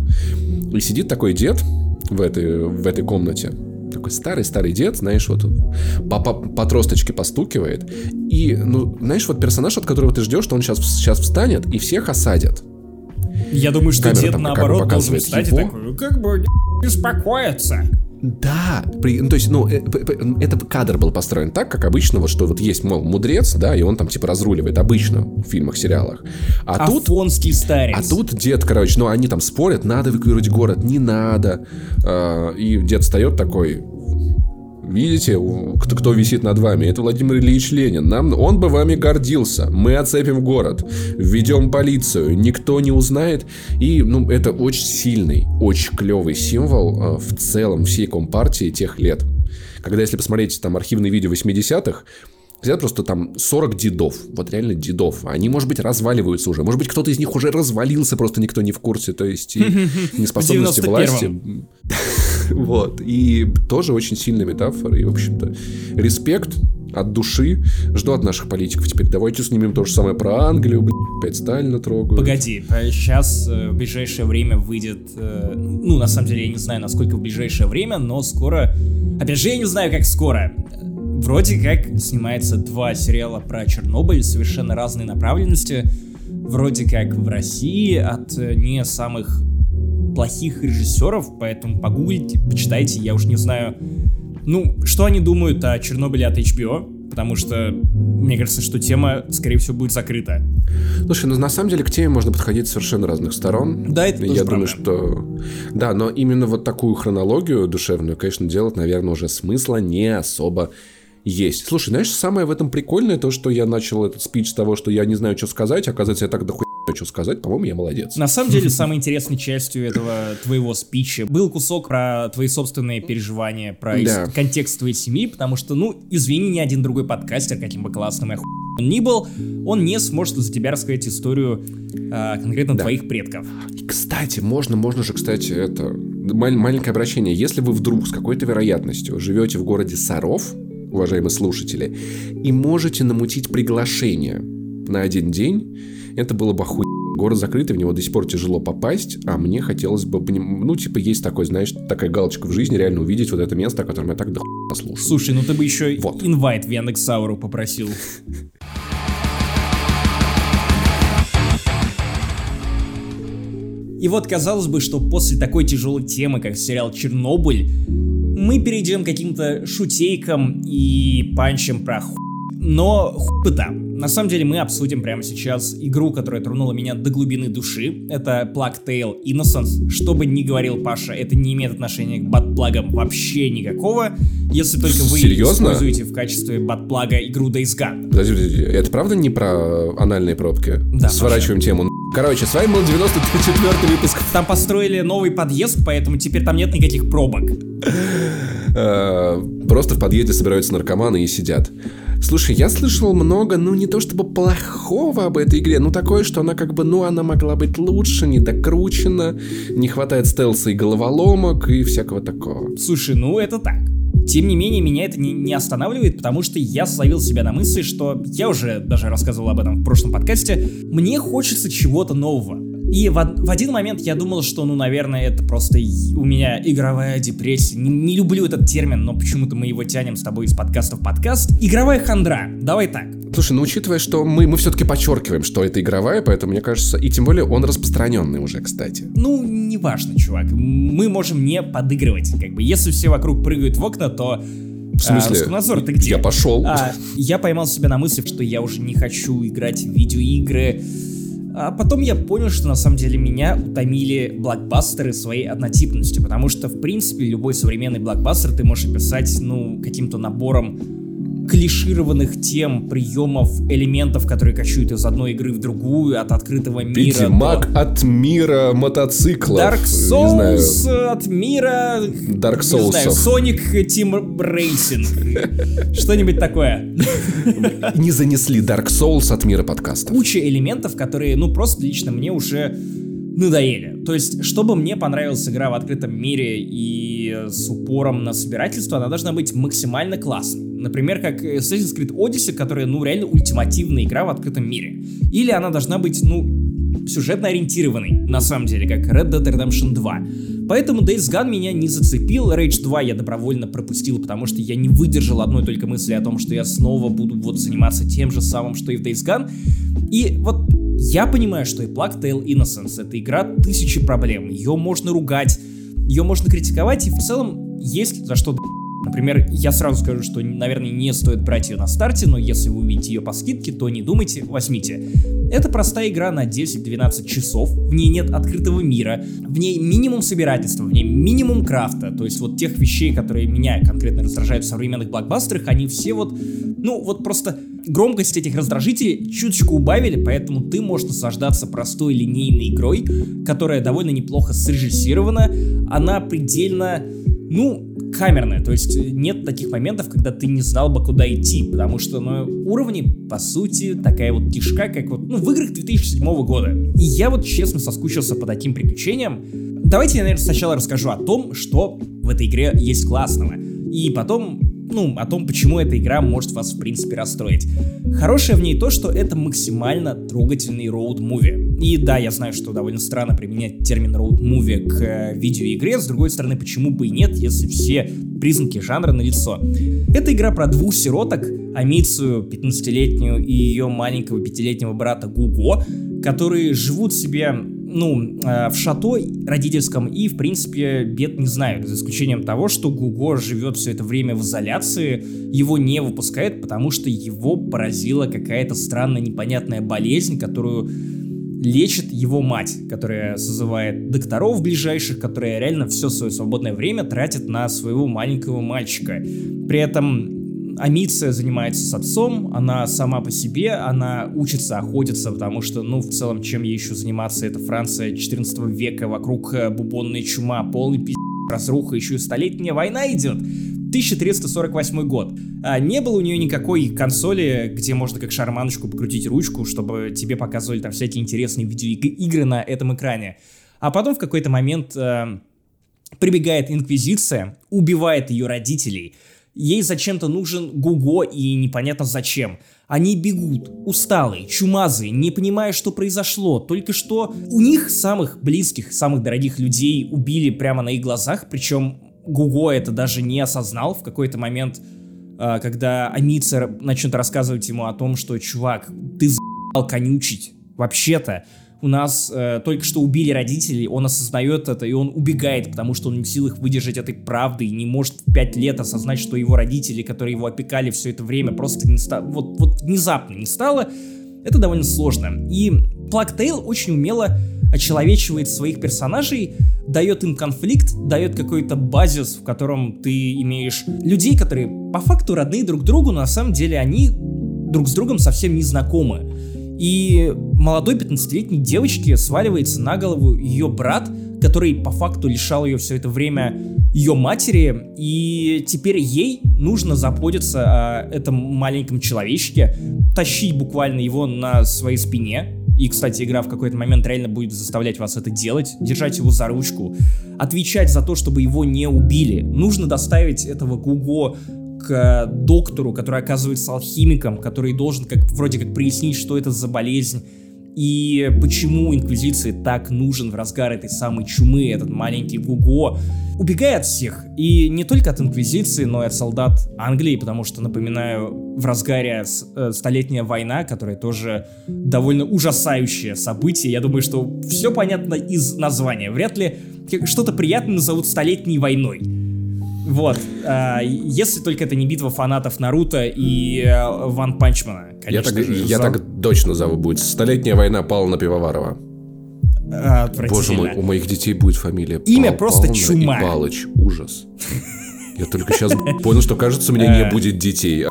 Speaker 2: И сидит такой дед, в этой, в этой комнате. Такой старый-старый дед, знаешь, вот по, по, по тросточке постукивает. И, ну, знаешь, вот персонаж, от которого ты ждешь, что он сейчас, сейчас встанет и всех осадит.
Speaker 1: Я думаю, что Камера дед, там, наоборот, должен встать его. и такой, как бы не успокоиться.
Speaker 2: Да, при, ну, то есть, ну, э, это кадр был построен так, как обычно, вот что вот есть, мол, мудрец, да, и он там типа разруливает обычно в фильмах, сериалах.
Speaker 1: А Афонский тут, старец.
Speaker 2: А тут дед, короче, ну, они там спорят, надо эвакуировать город, не надо. А, и дед встает такой, видите, кто, кто висит над вами? Это Владимир Ильич Ленин. Нам, он бы вами гордился. Мы оцепим город, введем полицию, никто не узнает. И, ну, это очень сильный, очень клевый символ э, в целом всей компартии тех лет. Когда, если посмотреть там архивные видео 80-х, Сидят просто там 40 дедов, вот реально дедов. Они, может быть, разваливаются уже. Может быть, кто-то из них уже развалился, просто никто не в курсе. То есть, и (laughs) неспособности власти. (laughs) Вот. И тоже очень сильная метафора. И, в общем-то, респект от души. Жду от наших политиков теперь. Давайте снимем то же самое про Англию, блин, опять Сталина трогают.
Speaker 1: Погоди, сейчас э, в ближайшее время выйдет... Э, ну, на самом деле, я не знаю, насколько в ближайшее время, но скоро... Опять же, я не знаю, как скоро. Вроде как снимается два сериала про Чернобыль, совершенно разные направленности. Вроде как в России от э, не самых плохих режиссеров, поэтому погуглите, почитайте, я уж не знаю, ну, что они думают о Чернобыле от HBO, потому что мне кажется, что тема, скорее всего, будет закрыта.
Speaker 2: Слушай, ну на самом деле к теме можно подходить с совершенно разных сторон.
Speaker 1: Да, это
Speaker 2: Я
Speaker 1: думаю,
Speaker 2: правда. что... Да, но именно вот такую хронологию душевную, конечно, делать, наверное, уже смысла не особо есть. Слушай, знаешь, самое в этом прикольное то, что я начал этот спич с того, что я не знаю, что сказать, оказывается, я так дохуя что сказать, по-моему, я молодец.
Speaker 1: На самом деле, (laughs) самой интересной частью этого твоего спича был кусок про твои собственные переживания, про да. контекст твоей семьи, потому что, ну, извини, ни один другой подкастер, каким бы классным я он ни был, он не сможет за тебя рассказать историю а, конкретно да. твоих предков.
Speaker 2: Кстати, можно, можно же, кстати, это маленькое обращение. Если вы вдруг с какой-то вероятностью живете в городе Саров, уважаемые слушатели, и можете намутить приглашение на один день, это было бы охуенно. Город закрытый, в него до сих пор тяжело попасть, а мне хотелось бы, ну, типа, есть такой, знаешь, такая галочка в жизни, реально увидеть вот это место, о котором я так до слушаю.
Speaker 1: Слушай, ну ты бы еще вот. инвайт в Яндекс.Ауру попросил. И вот казалось бы, что после такой тяжелой темы, как сериал «Чернобыль», мы перейдем к каким-то шутейкам и панчам про ху... Но хуй там. На самом деле мы обсудим прямо сейчас игру, которая тронула меня до глубины души. Это Plague Tale Innocence. Что бы ни говорил Паша, это не имеет отношения к батплагам вообще никакого. Если только вы
Speaker 2: Серьезно?
Speaker 1: используете в качестве батплага игру Days Gone.
Speaker 2: Подожди, подожди, это правда не про анальные пробки?
Speaker 1: Да.
Speaker 2: Сворачиваем Паша. тему. Короче, с вами был 94 выпуск.
Speaker 1: Там построили новый подъезд, поэтому теперь там нет никаких пробок. (laughs)
Speaker 2: Э, просто в подъезде собираются наркоманы и сидят. Слушай, я слышал много, ну не то чтобы плохого об этой игре, ну такое, что она как бы, ну она могла быть лучше, не докручена, не хватает стелса и головоломок и всякого такого.
Speaker 1: Слушай, ну это так. Тем не менее, меня это не, не останавливает, потому что я словил себя на мысли, что я уже даже рассказывал об этом в прошлом подкасте, мне хочется чего-то нового. И в, в один момент я думал, что, ну, наверное, это просто у меня игровая депрессия. Не, не люблю этот термин, но почему-то мы его тянем с тобой из подкаста в подкаст. Игровая хандра. Давай так.
Speaker 2: Слушай, ну учитывая, что мы, мы все-таки подчеркиваем, что это игровая, поэтому мне кажется, и тем более он распространенный уже, кстати.
Speaker 1: Ну, неважно, чувак. Мы можем не подыгрывать. Как бы, если все вокруг прыгают в окна, то
Speaker 2: в смысле? А,
Speaker 1: Роскомнадзор, ты где?
Speaker 2: Я пошел.
Speaker 1: А, я поймал себя на мысли, что я уже не хочу играть в видеоигры а потом я понял, что на самом деле меня утомили блокбастеры своей однотипностью, потому что, в принципе, любой современный блокбастер ты можешь описать, ну, каким-то набором клишированных тем, приемов, элементов, которые кочуют из одной игры в другую, от открытого мира.
Speaker 2: Ведьмак до... от мира мотоциклов.
Speaker 1: Dark Souls от мира...
Speaker 2: Dark Souls. Не знаю,
Speaker 1: Sonic Team Racing. (laughs) Что-нибудь такое.
Speaker 2: Не занесли Dark Souls от мира подкаста.
Speaker 1: Куча элементов, которые, ну, просто лично мне уже надоели. То есть, чтобы мне понравилась игра в открытом мире и с упором на собирательство, она должна быть максимально классной. Например, как Assassin's Creed Odyssey, которая, ну, реально ультимативная игра в открытом мире. Или она должна быть, ну, сюжетно ориентированной, на самом деле, как Red Dead Redemption 2. Поэтому Days Gone меня не зацепил, Rage 2 я добровольно пропустил, потому что я не выдержал одной только мысли о том, что я снова буду вот заниматься тем же самым, что и в Days Gone. И вот я понимаю, что и Plague Tale Innocence — это игра тысячи проблем. Ее можно ругать, ее можно критиковать, и в целом есть за что например, я сразу скажу, что, наверное, не стоит брать ее на старте, но если вы увидите ее по скидке, то не думайте, возьмите. Это простая игра на 10-12 часов, в ней нет открытого мира, в ней минимум собирательства, в ней минимум крафта, то есть вот тех вещей, которые меня конкретно раздражают в современных блокбастерах, они все вот, ну вот просто громкость этих раздражителей чуточку убавили, поэтому ты можешь наслаждаться простой линейной игрой, которая довольно неплохо срежиссирована, она предельно, ну, камерная, то есть нет таких моментов, когда ты не знал бы, куда идти, потому что, ну, уровни, по сути, такая вот тишка, как вот, ну, в играх 2007 года. И я вот честно соскучился по таким приключениям. Давайте я, наверное, сначала расскажу о том, что в этой игре есть классного. И потом ну, о том, почему эта игра может вас, в принципе, расстроить. Хорошее в ней то, что это максимально трогательный роуд-муви. И да, я знаю, что довольно странно применять термин роуд-муви к э, видеоигре, с другой стороны, почему бы и нет, если все признаки жанра налицо. Это игра про двух сироток, Амицию, 15-летнюю, и ее маленького пятилетнего брата Гуго, которые живут себе ну, э, в шато родительском и, в принципе, бед не знают, за исключением того, что Гуго живет все это время в изоляции, его не выпускают, потому что его поразила какая-то странная непонятная болезнь, которую лечит его мать, которая созывает докторов ближайших, которая реально все свое свободное время тратит на своего маленького мальчика. При этом Амиция занимается с отцом, она сама по себе, она учится охотиться, потому что, ну, в целом, чем ей еще заниматься, это Франция 14 века, вокруг э, бубонная чума, полный пи*** разруха, еще и столетняя война идет. 1348 год. А не было у нее никакой консоли, где можно как шарманочку покрутить ручку, чтобы тебе показывали там всякие интересные видеоигры на этом экране. А потом в какой-то момент э, прибегает Инквизиция, убивает ее родителей, Ей зачем-то нужен Гуго и непонятно зачем. Они бегут, усталые, чумазые, не понимая, что произошло. Только что у них самых близких, самых дорогих людей убили прямо на их глазах, причем Гуго это даже не осознал в какой-то момент, а, когда Аницер начнет рассказывать ему о том, что, чувак, ты за***л конючить. Вообще-то, у нас э, только что убили родителей, он осознает это, и он убегает, потому что он не в силах выдержать этой правды и не может в пять лет осознать, что его родители, которые его опекали все это время, просто не стало, вот, вот внезапно не стало. Это довольно сложно. И Плактейл очень умело очеловечивает своих персонажей, дает им конфликт, дает какой-то базис, в котором ты имеешь людей, которые по факту родные друг другу, но на самом деле они друг с другом совсем не знакомы. И молодой 15-летней девочке сваливается на голову ее брат, который по факту лишал ее все это время ее матери, и теперь ей нужно заботиться о этом маленьком человечке, тащить буквально его на своей спине, и, кстати, игра в какой-то момент реально будет заставлять вас это делать, держать его за ручку, отвечать за то, чтобы его не убили. Нужно доставить этого Гуго к доктору, который оказывается алхимиком, который должен как вроде как прояснить, что это за болезнь, и почему Инквизиции так нужен в разгар этой самой чумы этот маленький Гуго, убегая от всех. И не только от Инквизиции, но и от солдат Англии, потому что, напоминаю, в разгаре э, Столетняя война, которая тоже довольно ужасающее событие. Я думаю, что все понятно из названия. Вряд ли что-то приятное назовут Столетней войной. Вот. А, если только это не битва фанатов Наруто и э, Ван Панчмана,
Speaker 2: Я так, же, я так точно назову будет. Столетняя война пала на Пивоварова. Боже мой, у моих детей будет фамилия
Speaker 1: Имя Пал, просто Павловна Чума.
Speaker 2: И Палыч. Ужас. Я только сейчас понял, что, кажется, у меня не э. будет детей.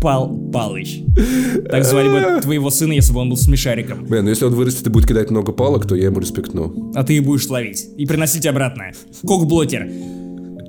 Speaker 1: Пал Палыч. Так звали бы твоего сына, если бы он был смешариком.
Speaker 2: Блин, ну если он вырастет и будет кидать много палок, то я ему респектну.
Speaker 1: А ты и будешь ловить. И приносить обратно. Кокблотер.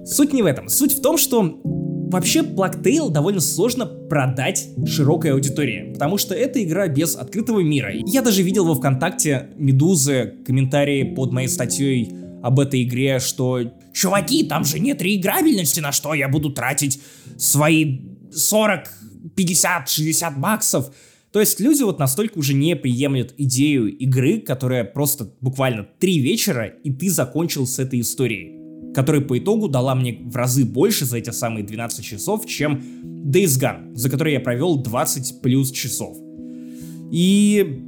Speaker 1: Суть не в этом. Суть в том, что вообще Blacktail довольно сложно продать широкой аудитории, потому что это игра без открытого мира. Я даже видел во ВКонтакте Медузы комментарии под моей статьей об этой игре, что «Чуваки, там же нет реиграбельности, на что я буду тратить свои 40, 50, 60 баксов?» То есть люди вот настолько уже не приемлют идею игры, которая просто буквально три вечера, и ты закончил с этой историей которая по итогу дала мне в разы больше за эти самые 12 часов, чем Days Gone, за который я провел 20 плюс часов. И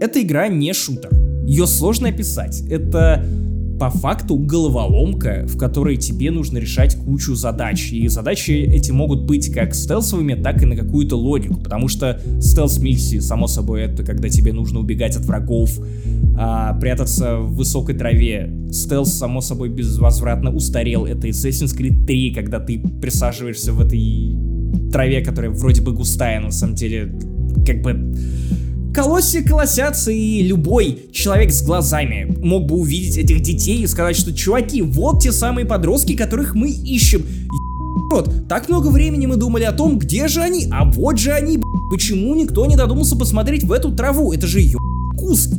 Speaker 1: эта игра не шутер. Ее сложно описать. Это по факту головоломка, в которой тебе нужно решать кучу задач. И задачи эти могут быть как стелсовыми, так и на какую-то логику. Потому что стелс-миссии, само собой, это когда тебе нужно убегать от врагов, а, прятаться в высокой траве. Стелс, само собой, безвозвратно устарел. Это Assassin's Creed 3, когда ты присаживаешься в этой траве, которая вроде бы густая, но на самом деле как бы Колосси колосятся, и любой человек с глазами мог бы увидеть этих детей и сказать, что чуваки, вот те самые подростки, которых мы ищем. Вот, так много времени мы думали о том, где же они, а вот же они, почему никто не додумался посмотреть в эту траву, это же ё... куст.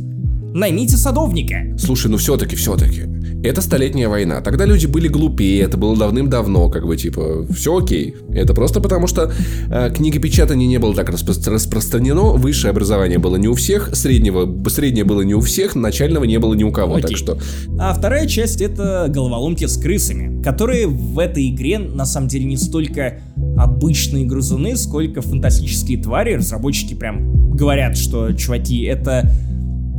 Speaker 1: Наймите садовника.
Speaker 2: Слушай, ну все-таки, все-таки. Это столетняя война. Тогда люди были глупее, это было давным-давно, как бы типа, все окей. Это просто потому, что э, книгопечатание не было так распро- распространено, высшее образование было не у всех, среднего, среднее было не у всех, начального не было ни у кого, окей. так что...
Speaker 1: А вторая часть это головоломки с крысами, которые в этой игре на самом деле не столько обычные грызуны, сколько фантастические твари. Разработчики прям говорят, что, чуваки, это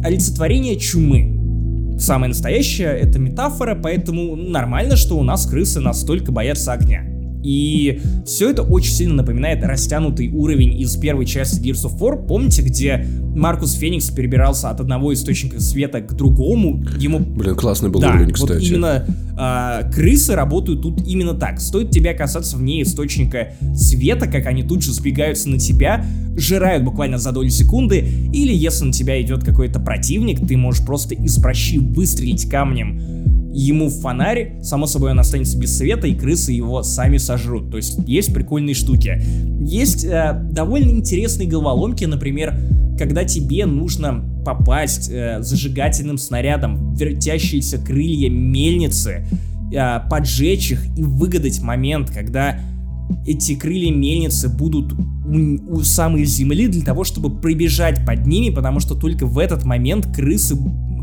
Speaker 1: олицетворение чумы. Самое настоящее — это метафора, поэтому нормально, что у нас крысы настолько боятся огня. И все это очень сильно напоминает растянутый уровень из первой части Gears of War. Помните, где Маркус Феникс перебирался от одного источника света к другому? Ему...
Speaker 2: Блин, классный был да, уровень, кстати.
Speaker 1: Вот именно а, крысы работают тут именно так. Стоит тебя касаться вне источника света, как они тут же сбегаются на тебя, жирают буквально за долю секунды, или если на тебя идет какой-то противник, ты можешь просто из прощи выстрелить камнем ему в фонарь, само собой он останется без света, и крысы его сами сожрут. То есть есть прикольные штуки. Есть э, довольно интересные головоломки, например, когда тебе нужно попасть э, зажигательным снарядом в вертящиеся крылья мельницы, э, поджечь их и выгадать момент, когда эти крылья мельницы будут у, у самой земли для того, чтобы пробежать под ними, потому что только в этот момент крысы,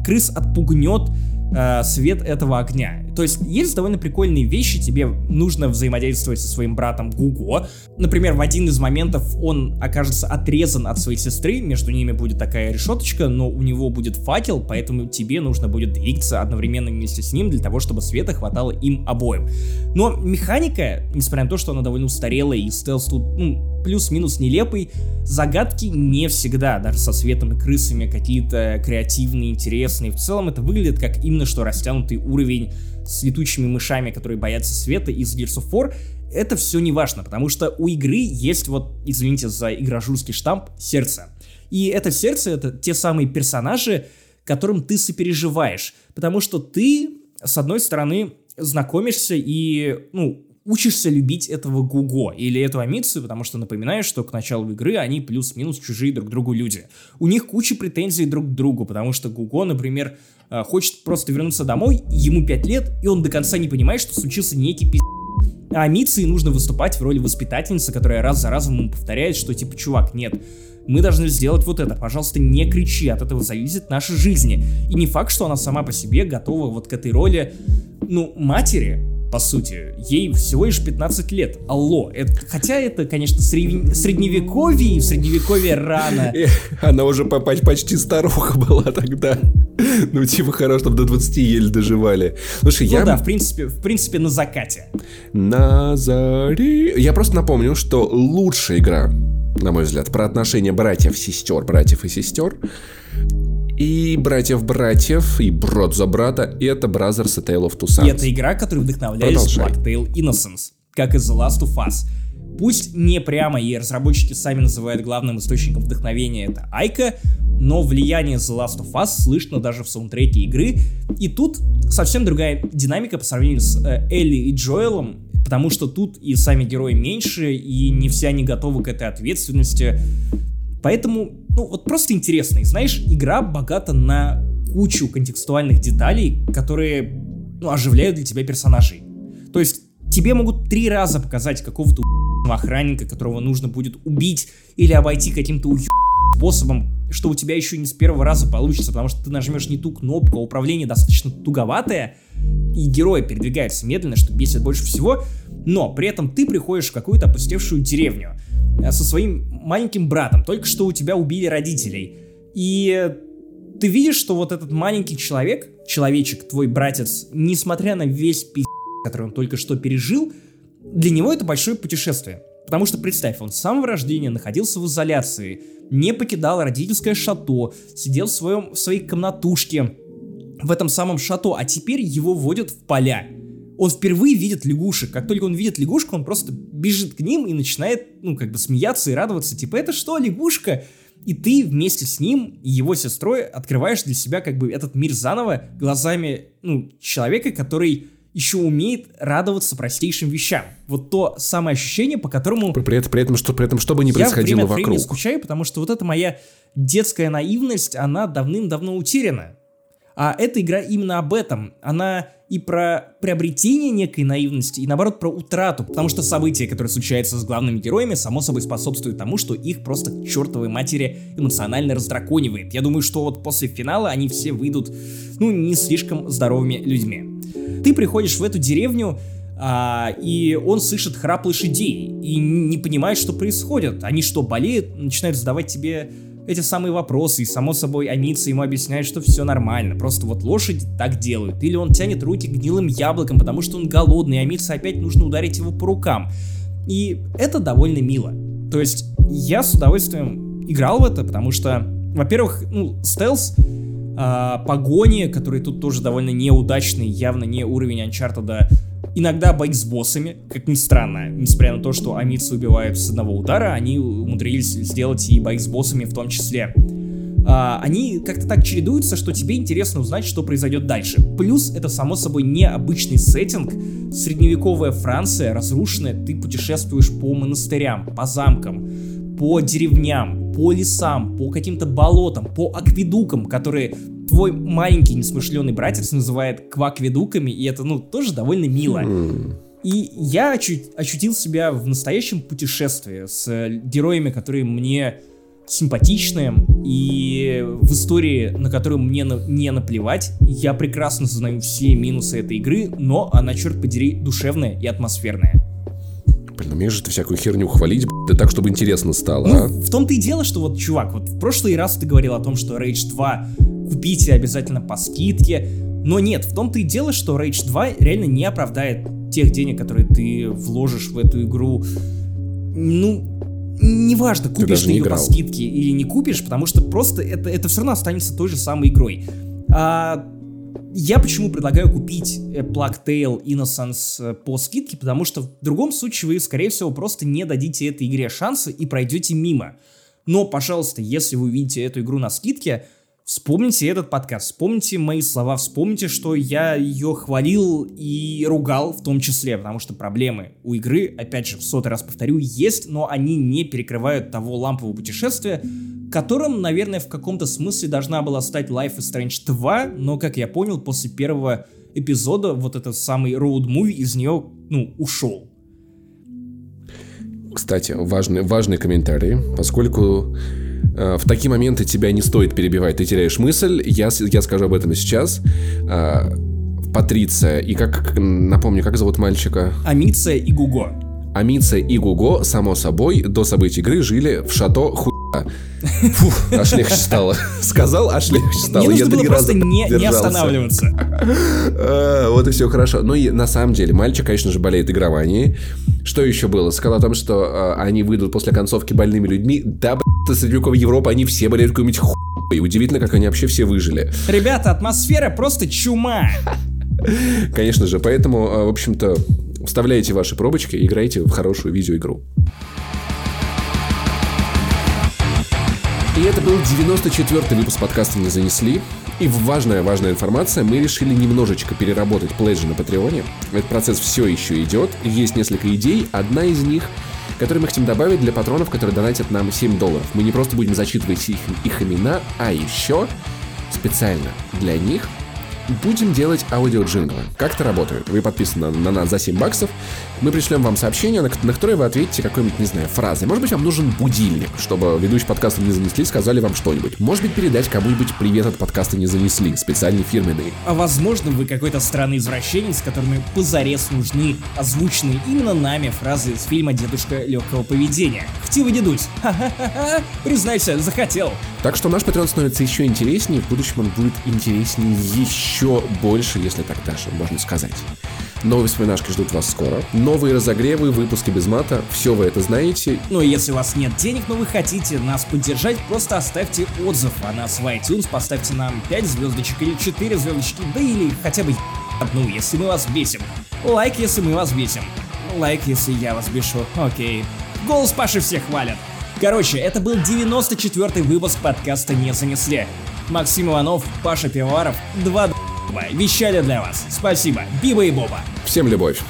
Speaker 1: крыс отпугнет э, свет этого огня. То есть есть довольно прикольные вещи, тебе нужно взаимодействовать со своим братом Гуго. Например, в один из моментов он окажется отрезан от своей сестры, между ними будет такая решеточка, но у него будет факел, поэтому тебе нужно будет двигаться одновременно вместе с ним для того, чтобы света хватало им обоим. Но механика, несмотря на то, что она довольно устарелая и стелс тут, ну, плюс-минус нелепый, загадки не всегда, даже со светом и крысами, какие-то креативные, интересные. В целом это выглядит как именно что растянутый уровень с летучими мышами, которые боятся света из Gears of War, это все не важно, потому что у игры есть вот, извините за игрожурский штамп, сердце. И это сердце, это те самые персонажи, которым ты сопереживаешь, потому что ты, с одной стороны, знакомишься и, ну, учишься любить этого Гуго или эту Амицу, потому что напоминаешь, что к началу игры они плюс-минус чужие друг другу люди. У них куча претензий друг к другу, потому что Гуго, например, э, хочет просто вернуться домой, ему 5 лет, и он до конца не понимает, что случился некий пи***. А Амиции нужно выступать в роли воспитательницы, которая раз за разом ему повторяет, что типа, чувак, нет, мы должны сделать вот это, пожалуйста, не кричи, от этого зависит наша жизнь. И не факт, что она сама по себе готова вот к этой роли, ну, матери, по сути. Ей всего лишь 15 лет. Алло. Это, хотя это, конечно, средне, средневековье, и в средневековье рано. (laughs)
Speaker 2: Она уже почти старуха (laughs) была тогда. Ну, типа, хорошо, чтобы до 20 еле доживали.
Speaker 1: Слушай, ну я... да, в принципе, в принципе, на закате.
Speaker 2: На заре... Я просто напомню, что лучшая игра, на мой взгляд, про отношения братьев-сестер, братьев и сестер, и братьев-братьев, и брат за брата, и это Brothers A Tale of Two Sons.
Speaker 1: И это игра, которая вдохновлялись Blacktail Innocence, как и The Last of Us. Пусть не прямо и разработчики сами называют главным источником вдохновения это Айка, но влияние The Last of Us слышно даже в саундтреке игры. И тут совсем другая динамика по сравнению с э, Элли и Джоэлом, потому что тут и сами герои меньше, и не все они готовы к этой ответственности. Поэтому, ну, вот просто интересно. И знаешь, игра богата на кучу контекстуальных деталей, которые, ну, оживляют для тебя персонажей. То есть, тебе могут три раза показать какого-то охранника, которого нужно будет убить или обойти каким-то способом, что у тебя еще не с первого раза получится, потому что ты нажмешь не ту кнопку, а управление достаточно туговатое, и герой передвигается медленно, что бесит больше всего, но при этом ты приходишь в какую-то опустевшую деревню, Э, со своим маленьким братом. Только что у тебя убили родителей. И ты видишь, что вот этот маленький человек, человечек, твой братец, несмотря на весь пи***, который он только что пережил, для него это большое путешествие. Потому что, представь, он с самого рождения находился в изоляции, не покидал родительское шато, сидел в, своем, в своей комнатушке в этом самом шато, а теперь его вводят в поля. Он впервые видит лягушек. Как только он видит лягушку, он просто бежит к ним и начинает, ну, как бы смеяться и радоваться. Типа, это что, лягушка? И ты вместе с ним и его сестрой открываешь для себя как бы этот мир заново глазами, ну, человека, который еще умеет радоваться простейшим вещам. Вот то самое ощущение, по которому...
Speaker 2: При, при, при этом, что, при этом, что бы ни происходило
Speaker 1: я
Speaker 2: время вокруг.
Speaker 1: Я скучаю, потому что вот эта моя детская наивность, она давным-давно утеряна. А эта игра именно об этом. Она и про приобретение некой наивности, и наоборот про утрату, потому что события, которые случаются с главными героями, само собой способствуют тому, что их просто к чертовой матери эмоционально раздраконивает. Я думаю, что вот после финала они все выйдут, ну, не слишком здоровыми людьми. Ты приходишь в эту деревню, а, и он слышит храп лошадей и не понимает, что происходит. Они что, болеют? Начинают задавать тебе эти самые вопросы, и само собой Аница ему объясняет, что все нормально, просто вот лошади так делают. Или он тянет руки гнилым яблоком, потому что он голодный, и Амице опять нужно ударить его по рукам. И это довольно мило. То есть я с удовольствием играл в это, потому что, во-первых, ну, стелс, э, погони, которые тут тоже довольно неудачные, явно не уровень Uncharted, Иногда бои с боссами, как ни странно, несмотря на то, что амицы убивают с одного удара, они умудрились сделать и бои с боссами в том числе. А, они как-то так чередуются, что тебе интересно узнать, что произойдет дальше. Плюс это, само собой, необычный сеттинг. Средневековая Франция, разрушенная, ты путешествуешь по монастырям, по замкам, по деревням, по лесам, по каким-то болотам, по акведукам, которые твой маленький несмышленый братец называет квакведуками, и это, ну, тоже довольно мило. И я очу- ощутил себя в настоящем путешествии с э, героями, которые мне симпатичны, и в истории, на которую мне на- не наплевать, я прекрасно знаю все минусы этой игры, но она, черт подери, душевная и атмосферная.
Speaker 2: Блин, умеешь же ты всякую херню хвалить, да так, чтобы интересно стало,
Speaker 1: ну,
Speaker 2: а?
Speaker 1: в том-то и дело, что вот, чувак, вот в прошлый раз ты говорил о том, что Rage 2 купите обязательно по скидке, но нет, в том-то и дело, что Rage 2 реально не оправдает тех денег, которые ты вложишь в эту игру. Ну, неважно, купишь ты, ты ее играл. по скидке или не купишь, потому что просто это, это все равно останется той же самой игрой. А, я почему предлагаю купить Plague Tale Innocence э, по скидке, потому что в другом случае вы, скорее всего, просто не дадите этой игре шанса и пройдете мимо. Но, пожалуйста, если вы увидите эту игру на скидке, Вспомните этот подкаст, вспомните мои слова, вспомните, что я ее хвалил и ругал в том числе, потому что проблемы у игры, опять же, в сотый раз повторю, есть, но они не перекрывают того лампового путешествия, которым, наверное, в каком-то смысле должна была стать Life is Strange 2, но, как я понял, после первого эпизода вот этот самый movie из нее, ну, ушел.
Speaker 2: Кстати, важный, важный комментарий, поскольку в такие моменты тебя не стоит перебивать, ты теряешь мысль, я, я скажу об этом сейчас. Э, Патриция и как, напомню, как зовут мальчика?
Speaker 1: Амиция и Гуго.
Speaker 2: Амиция и Гуго, само собой, до событий игры жили в шато хуя. Фух, аж легче стало. (laughs) Сказал, аж легче стало.
Speaker 1: Мне нужно было просто не, не останавливаться.
Speaker 2: А, (laughs) вот и все хорошо. Но и, на самом деле, мальчик, конечно же, болеет игрованием. Что еще было? Сказал о том, что э, они выйдут после концовки больными людьми. Да, блядь, средневековой Европы они все болеют какой-нибудь хуй. Удивительно, как они вообще все выжили.
Speaker 1: Ребята, атмосфера просто чума. (laughs)
Speaker 2: Конечно же, поэтому, в общем-то, вставляйте ваши пробочки и играйте в хорошую видеоигру. И это был 94-й выпуск подкаста «Не занесли». И важная-важная информация, мы решили немножечко переработать пледжи на Патреоне. Этот процесс все еще идет, есть несколько идей, одна из них которые мы хотим добавить для патронов, которые донатят нам 7 долларов. Мы не просто будем зачитывать их, их имена, а еще специально для них будем делать аудиоджинглы. Как это работает? Вы подписаны на нас за 7 баксов, мы пришлем вам сообщение, на, на которое вы ответите какой-нибудь, не знаю, фразой. Может быть, вам нужен будильник, чтобы ведущий подкаста не занесли, сказали вам что-нибудь. Может быть, передать кому-нибудь привет от подкаста не занесли, специальный фирменный.
Speaker 1: А возможно, вы какой-то странный извращенец, которыми позарез нужны озвученные именно нами фразы из фильма «Дедушка легкого поведения». Хтивый дедусь. Ха-ха-ха. Признайся, захотел.
Speaker 2: Так что наш патрон становится еще интереснее, в будущем он будет интереснее еще больше, если так даже можно сказать. Новые вспоминашки ждут вас скоро. Новые разогревы, выпуски без мата. Все вы это знаете.
Speaker 1: Ну и если у вас нет денег, но вы хотите нас поддержать, просто оставьте отзыв о нас в iTunes, поставьте нам 5 звездочек или 4 звездочки, да или хотя бы одну, если мы вас бесим. Лайк, если мы вас бесим. Лайк, если я вас бешу. Окей. Голос Паши всех хвалят. Короче, это был 94-й выпуск подкаста «Не занесли». Максим Иванов, Паша Пивоваров, два вещали для вас. Спасибо, Биба и Боба.
Speaker 2: Всем любовь.